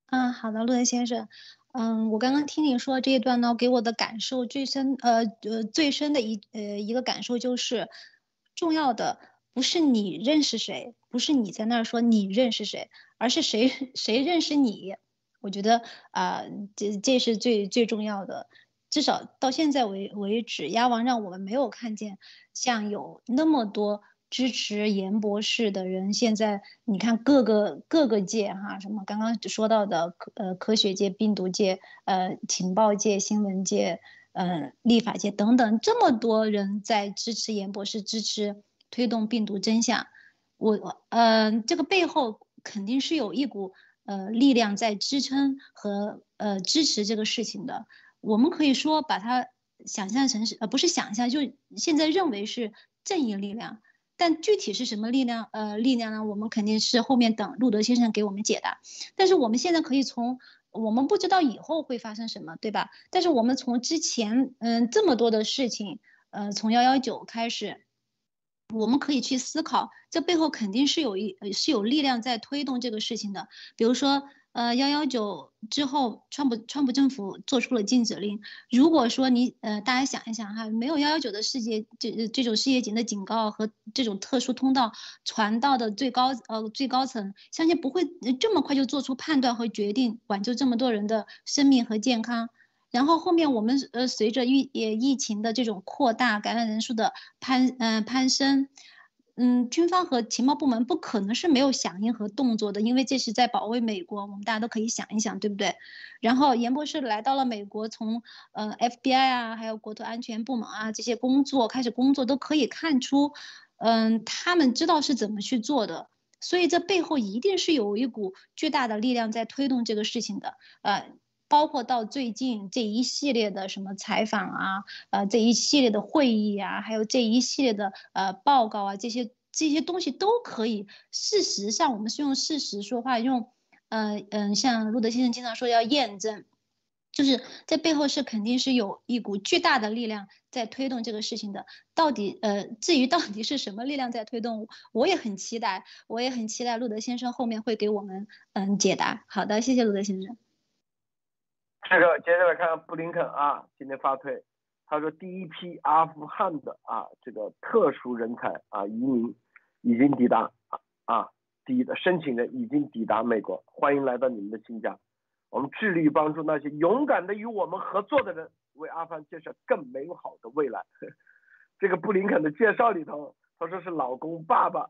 嗯，好的，陆先生。嗯，我刚刚听你说这一段呢，给我的感受最深，呃呃最深的一呃一个感受就是，重要的不是你认识谁，不是你在那儿说你认识谁。而是谁谁认识你？我觉得啊，这这是最最重要的。至少到现在为为止，鸭王让我们没有看见像有那么多支持严博士的人。现在你看各个各个界哈，什么刚刚说到的科呃科学界、病毒界、呃情报界、新闻界、嗯立法界等等，这么多人在支持严博士，支持推动病毒真相。我嗯，这个背后。肯定是有一股呃力量在支撑和呃支持这个事情的。我们可以说把它想象成是呃不是想象，就现在认为是正义力量。但具体是什么力量呃力量呢？我们肯定是后面等路德先生给我们解答。但是我们现在可以从我们不知道以后会发生什么，对吧？但是我们从之前嗯这么多的事情，呃从幺幺九开始。我们可以去思考，这背后肯定是有一是有力量在推动这个事情的。比如说，呃，幺幺九之后，川普川普政府做出了禁止令。如果说你呃，大家想一想哈，没有幺幺九的世界这这种世界级的警告和这种特殊通道传到的最高呃最高层，相信不会这么快就做出判断和决定，挽救这么多人的生命和健康。然后后面我们呃随着疫也疫情的这种扩大，感染人数的攀嗯攀升，嗯，军方和情报部门不可能是没有响应和动作的，因为这是在保卫美国，我们大家都可以想一想，对不对？然后严博士来到了美国，从呃 FBI 啊，还有国土安全部门啊这些工作开始工作，都可以看出，嗯，他们知道是怎么去做的，所以这背后一定是有一股巨大的力量在推动这个事情的，呃。包括到最近这一系列的什么采访啊，呃，这一系列的会议啊，还有这一系列的呃报告啊，这些这些东西都可以。事实上，我们是用事实说话，用，呃嗯，像路德先生经常说要验证，就是在背后是肯定是有一股巨大的力量在推动这个事情的。到底呃，至于到底是什么力量在推动，我也很期待，我也很期待路德先生后面会给我们嗯解答。好的，谢谢路德先生。这个接下来看布林肯啊，今天发推，他说第一批阿富汗的啊这个特殊人才啊移民已经抵达啊啊第一的申请人已经抵达美国，欢迎来到你们的新家，我们致力于帮助那些勇敢的与我们合作的人，为阿富汗建设更美好的未来。这个布林肯的介绍里头，他说是老公爸爸，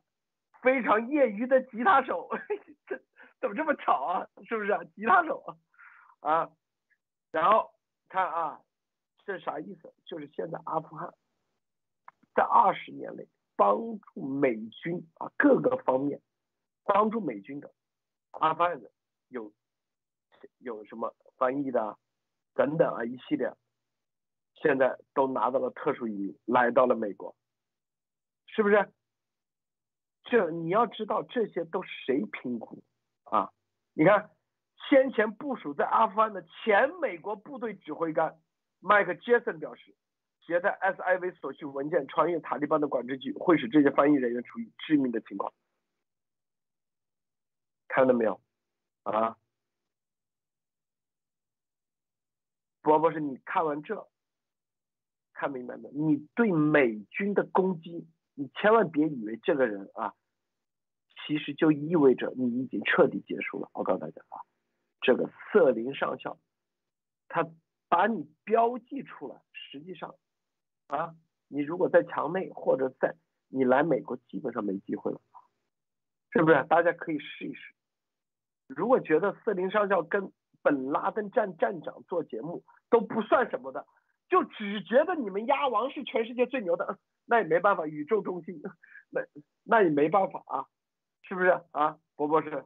非常业余的吉他手，这怎么这么巧啊？是不是啊？吉他手啊啊？然后看啊，这啥意思？就是现在阿富汗在二十年内帮助美军啊各个方面帮助美军的阿富汗人有有什么翻译的等等啊一系列，现在都拿到了特殊移民，来到了美国，是不是？这你要知道这些都谁评估啊？你看。先前部署在阿富汗的前美国部队指挥官麦克杰森表示，携带 SIV 所需文件穿越塔利班的管制区，会使这些翻译人员处于致命的情况。看到没有？啊，博博士，你看完这，看明白没？你对美军的攻击，你千万别以为这个人啊，其实就意味着你已经彻底结束了。我告诉大家啊。这个瑟林上校，他把你标记出来，实际上，啊，你如果在墙内或者在你来美国，基本上没机会了，是不是？大家可以试一试。如果觉得瑟林上校跟本拉登站站长做节目都不算什么的，就只觉得你们鸭王是全世界最牛的，那也没办法，宇宙中心，那那也没办法啊，是不是啊，博博士？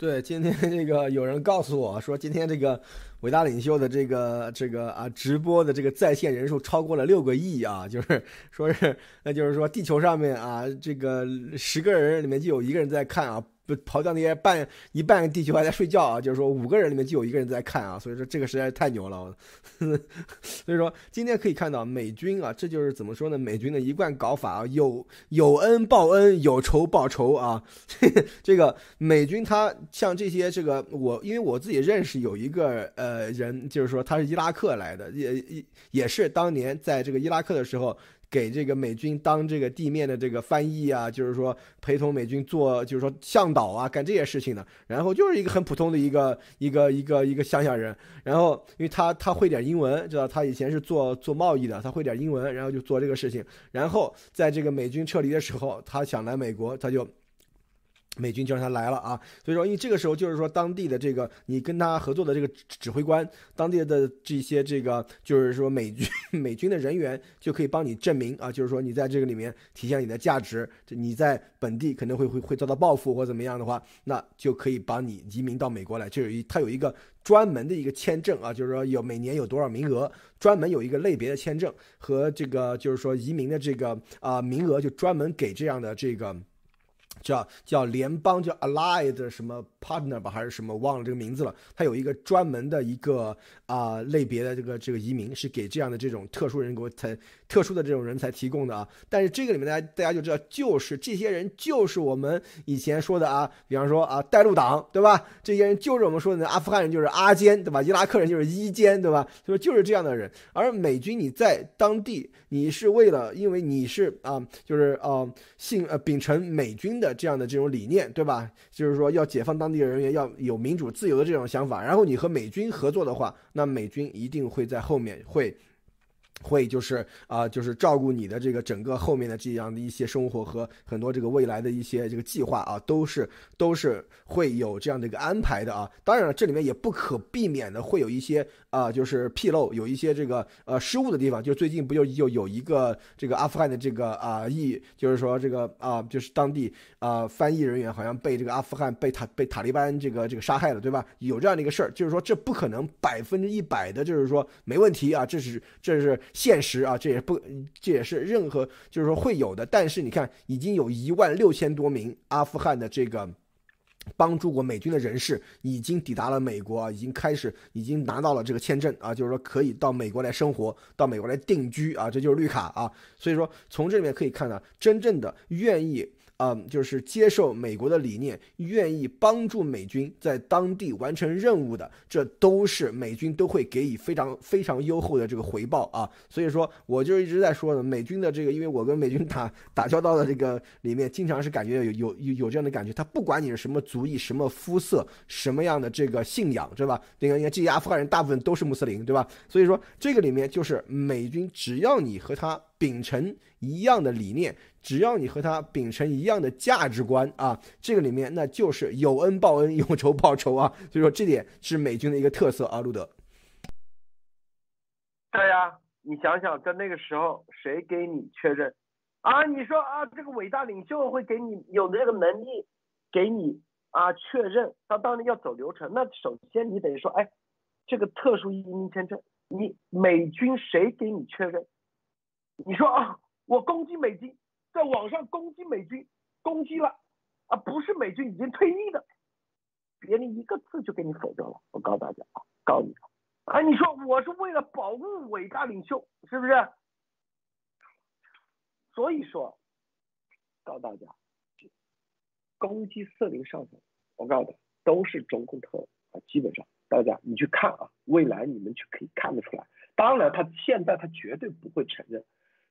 对，今天这个有人告诉我说，今天这个伟大领袖的这个这个啊直播的这个在线人数超过了六个亿啊，就是说是，那就是说地球上面啊这个十个人里面就有一个人在看啊。跑掉那些半一半地球还在睡觉啊，就是说五个人里面就有一个人在看啊，所以说这个实在是太牛了。所以说今天可以看到美军啊，这就是怎么说呢？美军的一贯搞法啊，有有恩报恩，有仇报仇啊。这个美军他像这些这个我，因为我自己认识有一个呃人，就是说他是伊拉克来的，也也也是当年在这个伊拉克的时候。给这个美军当这个地面的这个翻译啊，就是说陪同美军做，就是说向导啊，干这些事情的。然后就是一个很普通的一个 一个一个一个乡下人。然后因为他他会点英文，知道他以前是做做贸易的，他会点英文，然后就做这个事情。然后在这个美军撤离的时候，他想来美国，他就。美军就让他来了啊，所以说，因为这个时候就是说，当地的这个你跟他合作的这个指挥官，当地的这些这个就是说美军 美军的人员就可以帮你证明啊，就是说你在这个里面体现你的价值，你在本地可能会会会遭到报复或怎么样的话，那就可以帮你移民到美国来。就有一他有一个专门的一个签证啊，就是说有每年有多少名额，专门有一个类别的签证和这个就是说移民的这个啊名额，就专门给这样的这个。叫叫联邦叫 Allied 什么 partner 吧，还是什么忘了这个名字了。它有一个专门的一个啊类别的这个这个移民是给这样的这种特殊人格才特殊的这种人才提供的啊。但是这个里面大家大家就知道，就是这些人就是我们以前说的啊，比方说啊带路党对吧？这些人就是我们说的阿富汗人就是阿坚对吧？伊拉克人就是伊坚对吧？就是就是这样的人。而美军你在当地你是为了因为你是啊就是啊信呃秉承美军的这样的这种理念对吧？就是说要解放当地人员，要有民主自由的这种想法。然后你和美军合作的话，那美军一定会在后面会。会就是啊，就是照顾你的这个整个后面的这样的一些生活和很多这个未来的一些这个计划啊，都是都是会有这样的一个安排的啊。当然了，这里面也不可避免的会有一些啊，就是纰漏，有一些这个呃失误的地方。就最近不就就有一个这个阿富汗的这个啊译，就是说这个啊，就是当地啊翻译人员好像被这个阿富汗被塔被塔利班这个这个杀害了，对吧？有这样的一个事儿，就是说这不可能百分之一百的，就是说没问题啊，这是这是。现实啊，这也不，这也是任何就是说会有的。但是你看，已经有一万六千多名阿富汗的这个帮助过美军的人士已经抵达了美国，已经开始，已经拿到了这个签证啊，就是说可以到美国来生活，到美国来定居啊，这就是绿卡啊。所以说，从这里面可以看到，真正的愿意。嗯，就是接受美国的理念，愿意帮助美军在当地完成任务的，这都是美军都会给予非常非常优厚的这个回报啊。所以说，我就一直在说呢，美军的这个，因为我跟美军打打交道的这个里面，经常是感觉有有有有这样的感觉，他不管你是什么族裔、什么肤色、什么样的这个信仰，对吧？你看，你看这些阿富汗人大部分都是穆斯林，对吧？所以说，这个里面就是美军，只要你和他。秉承一样的理念，只要你和他秉承一样的价值观啊，这个里面那就是有恩报恩，有仇报仇啊。所以说这点是美军的一个特色啊，路德。对呀，你想想，在那个时候谁给你确认啊？你说啊，这个伟大领袖会给你有这个能力给你啊确认？他当然要走流程。那首先你得说，哎，这个特殊移民签证，你美军谁给你确认？你说啊，我攻击美军，在网上攻击美军，攻击了，啊，不是美军已经退役的，别人一个字就给你否掉了。我告诉大家啊，告诉你啊，你说我是为了保护伟大领袖，是不是？所以说，告诉大家，攻击四零上层，我告诉你，都是中共特务啊，基本上大家你去看啊，未来你们就可以看得出来。当然，他现在他绝对不会承认。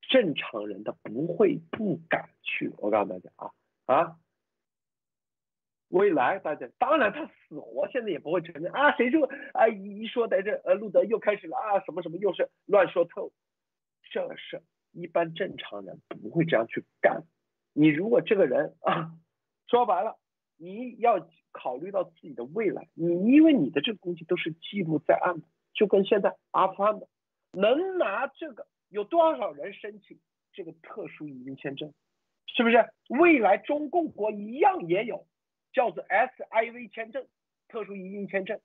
正常人他不会不敢去，我告诉大家啊啊，未来大家当然他死活现在也不会承认啊，谁说啊一说在这呃路德又开始了啊什么什么又是乱说透，这是一般正常人不会这样去干。你如果这个人啊说白了，你要考虑到自己的未来，你因为你的这个东西都是记录在案的，就跟现在阿富汗的能拿这个。有多少人申请这个特殊移民签证？是不是未来中共国一样也有叫做 SIV 签证、特殊移民签证？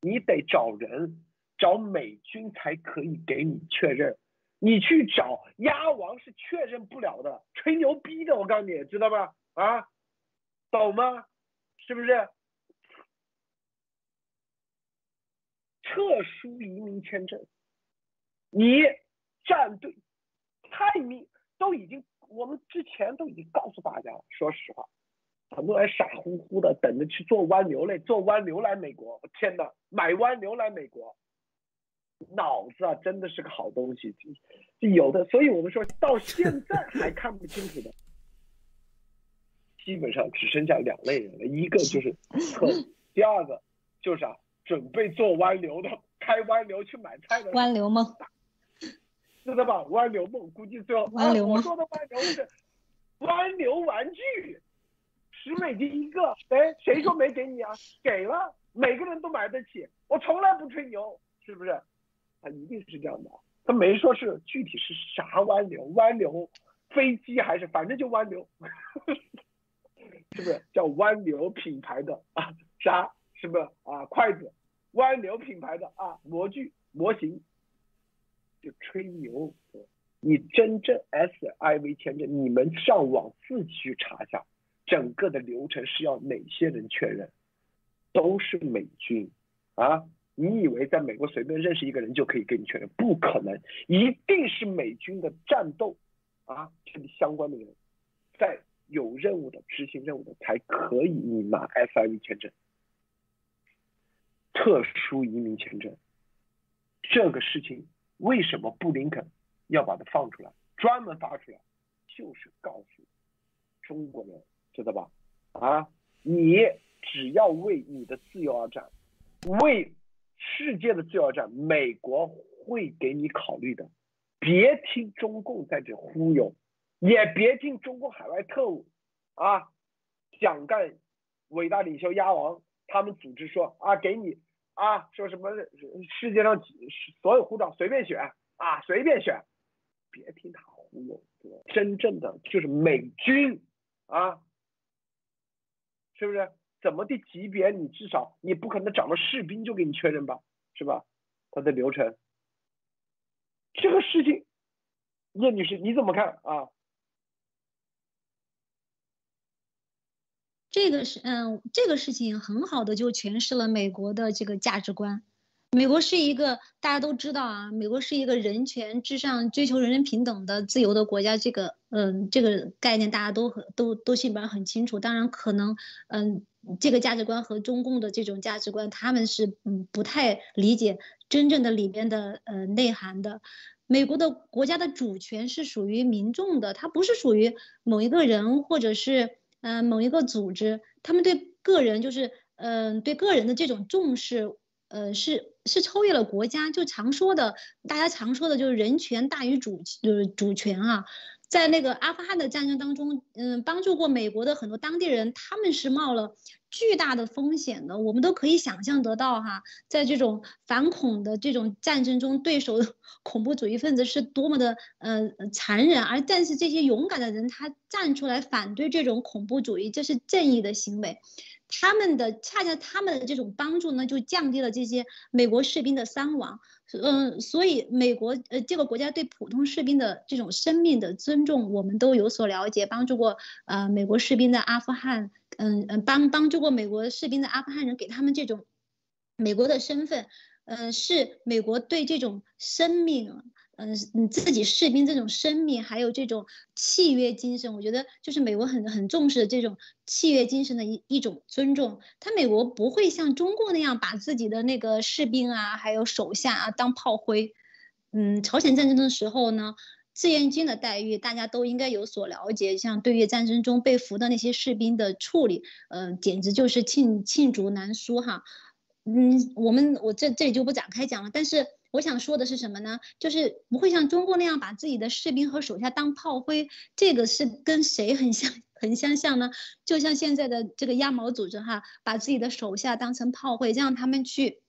你得找人，找美军才可以给你确认。你去找鸭王是确认不了的，吹牛逼的。我告诉你，知道吧？啊，懂吗？是不是？特殊移民签证，你。站队太明都已经，我们之前都已经告诉大家了。说实话，很多人傻乎乎的等着去做湾流嘞，做湾流来美国。我天哪，买湾流来美国，脑子啊真的是个好东西，就有的。所以我们说到现在还看不清楚的，基本上只剩下两类人了，一个就是特，第二个就是啊准备做湾流的，开湾流去买菜的湾流吗？知道吧？湾流梦估计最后，我说的湾流是湾流玩具，十美金一个。哎，谁说没给你啊？给了，每个人都买得起。我从来不吹牛，是不是？他一定是这样的。他没说是具体是啥湾流，湾流飞机还是反正就湾流，是不是叫湾流品牌的啊？啥？是不是啊？筷子，湾流品牌的啊？模具模型。就吹牛，你真正 SIV 签证，你们上网自己去查一下，整个的流程是要哪些人确认？都是美军啊！你以为在美国随便认识一个人就可以给你确认？不可能，一定是美军的战斗啊，这里相关的人，在有任务的执行任务的才可以你拿 S I V 签证，特殊移民签证。这个事情为什么布林肯要把它放出来，专门发出来，就是告诉中国人，知道吧？啊，你只要为你的自由而战，为世界的自由而战，美国会给你考虑的。别听中共在这忽悠，也别听中共海外特务啊，蒋干伟大领袖鸭王他们组织说啊，给你啊，说什么世界上所有护照随便选啊，随便选，别听他忽悠，真正的就是美军啊。是不是怎么的级别？你至少你不可能找个士兵就给你确认吧，是吧？他的流程，这个事情，叶女士你怎么看啊？这个是嗯，这个事情很好的就诠释了美国的这个价值观。美国是一个大家都知道啊，美国是一个人权至上、追求人人平等的自由的国家。这个，嗯，这个概念大家都很都都基本上很清楚。当然，可能，嗯，这个价值观和中共的这种价值观，他们是嗯不太理解真正的里边的呃内涵的。美国的国家的主权是属于民众的，它不是属于某一个人或者是嗯某一个组织。他们对个人就是嗯对个人的这种重视。呃，是是超越了国家，就常说的，大家常说的就是人权大于主，就是主权啊。在那个阿富汗的战争当中，嗯，帮助过美国的很多当地人，他们是冒了巨大的风险的。我们都可以想象得到哈，在这种反恐的这种战争中，对手 恐怖主义分子是多么的呃残忍，而但是这些勇敢的人，他站出来反对这种恐怖主义，这是正义的行为。他们的恰恰他们的这种帮助呢，就降低了这些美国士兵的伤亡。嗯，所以美国呃这个国家对普通士兵的这种生命的尊重，我们都有所了解。帮助过呃美国士兵的阿富汗，嗯嗯帮帮助过美国士兵的阿富汗人，给他们这种美国的身份，嗯是美国对这种生命。嗯，你自己士兵这种生命，还有这种契约精神，我觉得就是美国很很重视的这种契约精神的一一种尊重。他美国不会像中国那样把自己的那个士兵啊，还有手下啊当炮灰。嗯，朝鲜战争的时候呢，志愿军的待遇大家都应该有所了解，像对越战争中被俘的那些士兵的处理，嗯，简直就是罄罄竹难书哈。嗯，我们我这这里就不展开讲了，但是。我想说的是什么呢？就是不会像中国那样把自己的士兵和手下当炮灰，这个是跟谁很相 很相像呢？就像现在的这个鸭毛组织哈，把自己的手下当成炮灰，让他们去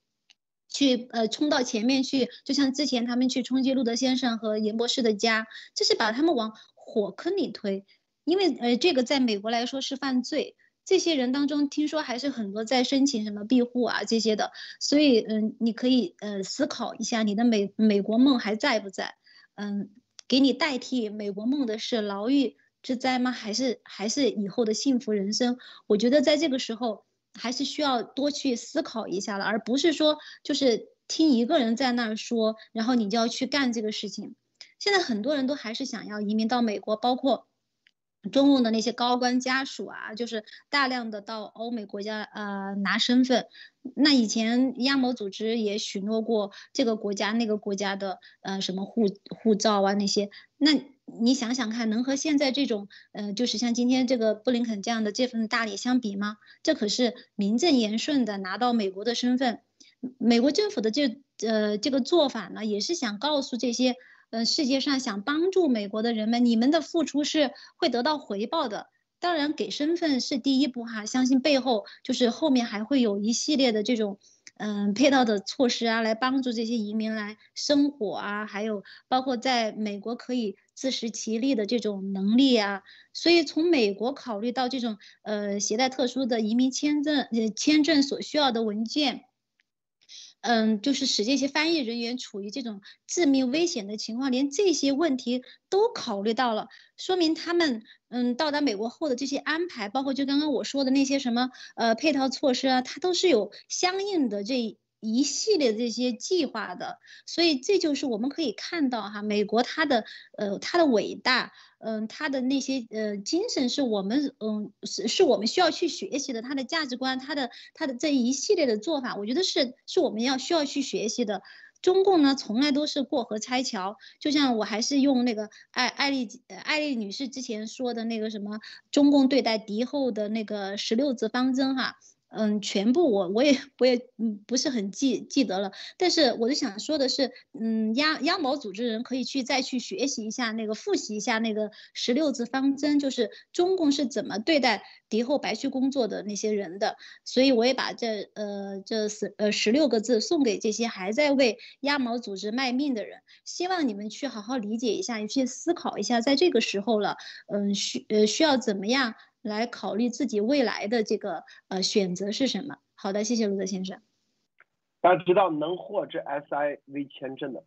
去呃冲到前面去，就像之前他们去冲击路德先生和严博士的家，这是把他们往火坑里推，因为呃这个在美国来说是犯罪。这些人当中，听说还是很多在申请什么庇护啊这些的，所以嗯，你可以呃思考一下，你的美美国梦还在不在？嗯，给你代替美国梦的是牢狱之灾吗？还是还是以后的幸福人生？我觉得在这个时候还是需要多去思考一下了，而不是说就是听一个人在那儿说，然后你就要去干这个事情。现在很多人都还是想要移民到美国，包括。中共的那些高官家属啊，就是大量的到欧美国家呃拿身份。那以前亚某组织也许诺过这个国家那个国家的呃什么护护照啊那些。那你想想看，能和现在这种呃就是像今天这个布林肯这样的这份大礼相比吗？这可是名正言顺的拿到美国的身份。美国政府的这呃这个做法呢，也是想告诉这些。嗯，世界上想帮助美国的人们，你们的付出是会得到回报的。当然，给身份是第一步哈，相信背后就是后面还会有一系列的这种嗯配套的措施啊，来帮助这些移民来生活啊，还有包括在美国可以自食其力的这种能力啊。所以，从美国考虑到这种呃携带特殊的移民签证呃签证所需要的文件。嗯，就是使这些翻译人员处于这种致命危险的情况，连这些问题都考虑到了，说明他们嗯，到达美国后的这些安排，包括就刚刚我说的那些什么呃配套措施啊，它都是有相应的这一系列这些计划的。所以这就是我们可以看到哈，美国它的呃它的伟大，嗯，它的那些呃精神是我们嗯是是我们需要去学习的，它的价值观，它的它的这一系列的做法，我觉得是是我们要需要去学习的。中共呢，从来都是过河拆桥，就像我还是用那个艾艾丽艾丽女士之前说的那个什么中共对待敌后的那个十六字方针哈。嗯，全部我我也我也嗯不是很记记得了，但是我就想说的是，嗯，央央毛组织人可以去再去学习一下那个复习一下那个十六字方针，就是中共是怎么对待敌后白区工作的那些人的，所以我也把这呃这十呃十六个字送给这些还在为央毛组织卖命的人，希望你们去好好理解一下，去思考一下，在这个时候了，嗯需呃需要怎么样。来考虑自己未来的这个呃选择是什么？好的，谢谢卢德先生。大家知道能获这 SIV 签证的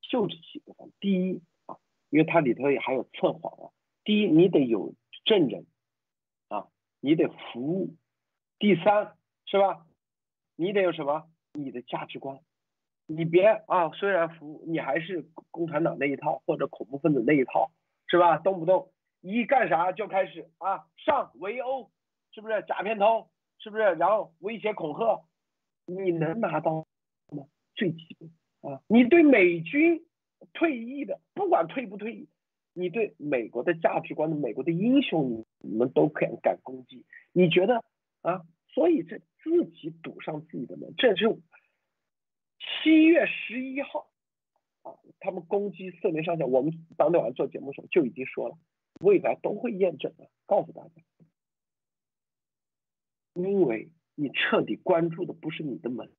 就这几个方第一啊，因为它里头也还有测谎啊。第一，你得有证人啊，你得服务。第三，是吧？你得有什么？你的价值观。你别啊，虽然服务，你还是共产党那一套或者恐怖分子那一套，是吧？动不动。一干啥就开始啊上围殴，是不是假片头？是不是？然后威胁恐吓，你能拿到吗？最基本啊，你对美军退役的，不管退不退役，你对美国的价值观的美国的英雄，你们都敢敢攻击？你觉得啊？所以这自己堵上自己的门，这是七月十一号啊，他们攻击色联上校，我们当天晚上做节目的时候就已经说了。未来都会验证的，告诉大家，因为你彻底关注的不是你的门，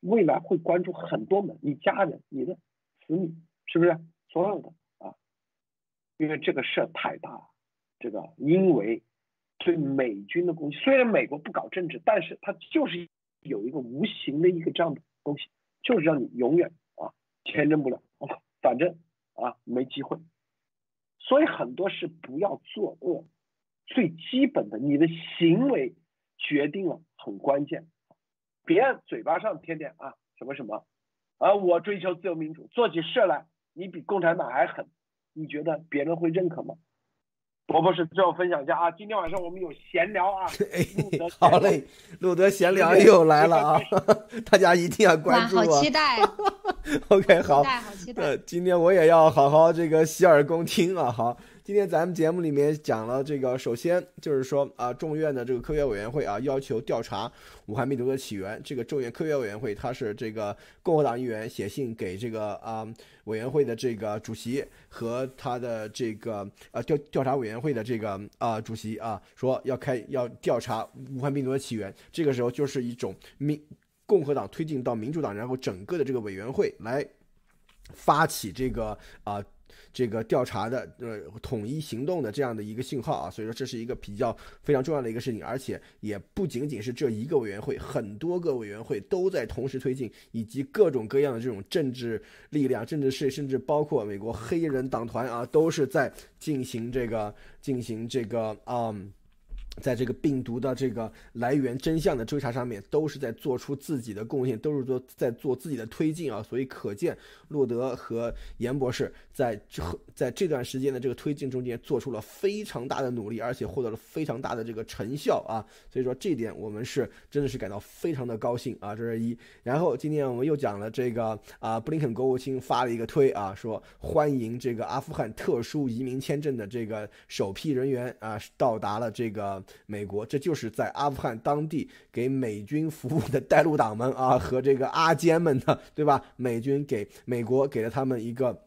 未来会关注很多门，你家人、你的子女，是不是所有的啊？因为这个事儿太大了，这个因为对美军的攻击，虽然美国不搞政治，但是它就是有一个无形的一个这样的东西，就是让你永远啊签证不了，反正啊没机会。所以很多事不要作恶，最基本的，你的行为决定了很关键。别嘴巴上天天啊什么什么，啊我追求自由民主，做起事来你比共产党还狠，你觉得别人会认可吗？伯伯是最后分享一下啊，今天晚上我们有闲聊啊，好嘞，路德闲聊又来了啊，大家一定要关注啊，好期待。OK，好，期待好期待。呃，今天我也要好好这个洗耳恭听啊，好。今天咱们节目里面讲了这个，首先就是说啊，众院的这个科学委员会啊，要求调查武汉病毒的起源。这个众院科学委员会，他是这个共和党议员写信给这个啊委员会的这个主席和他的这个呃调调查委员会的这个啊主席啊，说要开要调查武汉病毒的起源。这个时候就是一种民共和党推进到民主党，然后整个的这个委员会来发起这个啊。这个调查的呃统一行动的这样的一个信号啊，所以说这是一个比较非常重要的一个事情，而且也不仅仅是这一个委员会，很多个委员会都在同时推进，以及各种各样的这种政治力量、政治势，甚至包括美国黑人党团啊，都是在进行这个进行这个啊。在这个病毒的这个来源真相的追查上面，都是在做出自己的贡献，都是做在做自己的推进啊。所以可见，洛德和严博士在这在这段时间的这个推进中间做出了非常大的努力，而且获得了非常大的这个成效啊。所以说这点我们是真的是感到非常的高兴啊。这是一。然后今天我们又讲了这个啊，布林肯国务卿发了一个推啊，说欢迎这个阿富汗特殊移民签证的这个首批人员啊到达了这个。美国，这就是在阿富汗当地给美军服务的带路党们啊，和这个阿坚们的，对吧？美军给美国给了他们一个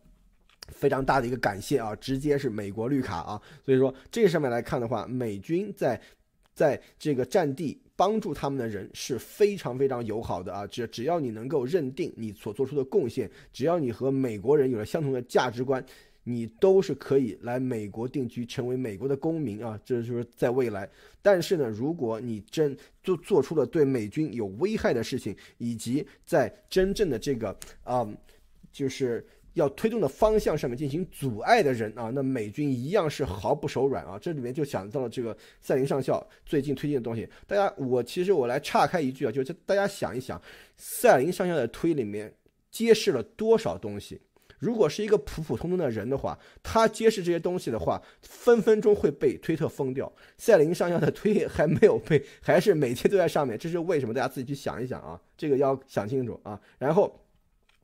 非常大的一个感谢啊，直接是美国绿卡啊。所以说，这上面来看的话，美军在在这个战地帮助他们的人是非常非常友好的啊。只只要你能够认定你所做出的贡献，只要你和美国人有了相同的价值观。你都是可以来美国定居，成为美国的公民啊！这就是在未来。但是呢，如果你真做做出了对美军有危害的事情，以及在真正的这个啊，就是要推动的方向上面进行阻碍的人啊，那美军一样是毫不手软啊。这里面就想到了这个赛林上校最近推进的东西。大家，我其实我来岔开一句啊，就是大家想一想，赛林上校的推里面揭示了多少东西？如果是一个普普通通的人的话，他揭示这些东西的话，分分钟会被推特封掉。赛琳上校的推还没有被，还是每天都在上面，这是为什么？大家自己去想一想啊，这个要想清楚啊。然后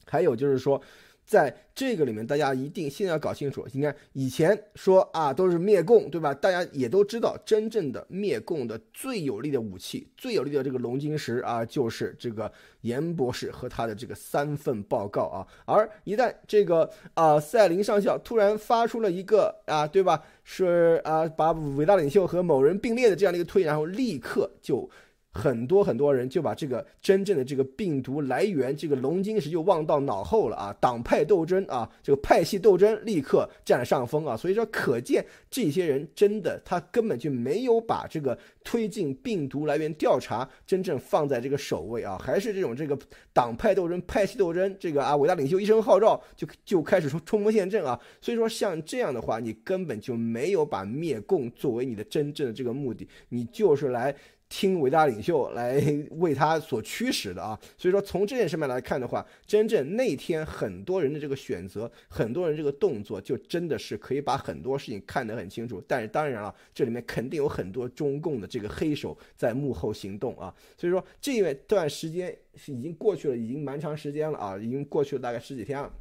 还有就是说。在这个里面，大家一定现在要搞清楚。你看，以前说啊，都是灭共，对吧？大家也都知道，真正的灭共的最有力的武器，最有力的这个龙晶石啊，就是这个严博士和他的这个三份报告啊。而一旦这个啊，赛林上校突然发出了一个啊，对吧？是啊，把伟大领袖和某人并列的这样的一个推，然后立刻就。很多很多人就把这个真正的这个病毒来源，这个龙晶石就忘到脑后了啊！党派斗争啊，这个派系斗争立刻占了上风啊！所以说，可见这些人真的他根本就没有把这个推进病毒来源调查真正放在这个首位啊，还是这种这个党派斗争、派系斗争，这个啊伟大领袖一声号召就就开始冲冲锋陷阵啊！所以说，像这样的话，你根本就没有把灭共作为你的真正的这个目的，你就是来。听伟大领袖来 为他所驱使的啊，所以说从这件事面来看的话，真正那天很多人的这个选择，很多人这个动作，就真的是可以把很多事情看得很清楚。但是当然了，这里面肯定有很多中共的这个黑手在幕后行动啊。所以说这一段时间已经过去了，已经蛮长时间了啊，已经过去了大概十几天了。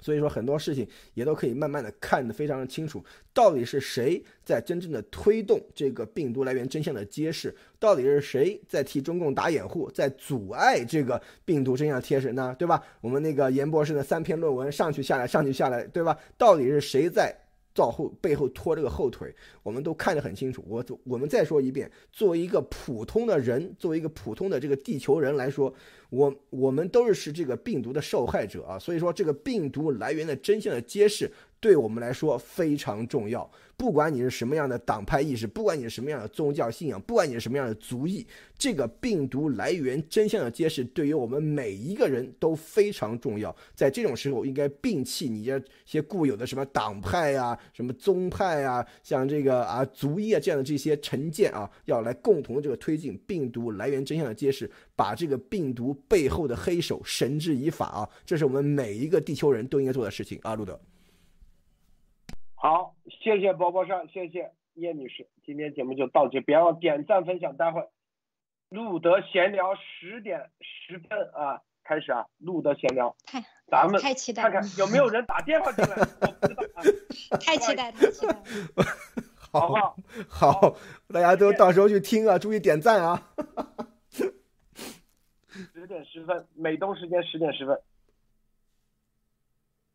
所以说很多事情也都可以慢慢的看得非常的清楚，到底是谁在真正的推动这个病毒来源真相的揭示？到底是谁在替中共打掩护，在阻碍这个病毒真相的揭示呢？对吧？我们那个严博士的三篇论文上去下来，上去下来，对吧？到底是谁在？造后背后拖这个后腿，我们都看得很清楚。我我们再说一遍，作为一个普通的人，作为一个普通的这个地球人来说，我我们都是是这个病毒的受害者啊。所以说，这个病毒来源的真相的揭示，对我们来说非常重要。不管你是什么样的党派意识，不管你是什么样的宗教信仰，不管你是什么样的族裔，这个病毒来源真相的揭示，对于我们每一个人都非常重要。在这种时候，应该摒弃你这些固有的什么党派啊、什么宗派啊，像这个啊族裔啊这样的这些成见啊，要来共同的这个推进病毒来源真相的揭示，把这个病毒背后的黑手绳之以法啊！这是我们每一个地球人都应该做的事情啊，路德。好，谢谢波波上，谢谢叶女士，今天节目就到这，别忘点赞分享，待会路德闲聊十点十分啊开始啊，路德闲聊，太咱们太期待看看有没有人打电话进来，我不知道啊，太期待太期待，好？好，大家都到时候去听啊，注意点赞啊，十点十分，美东时间十点十分。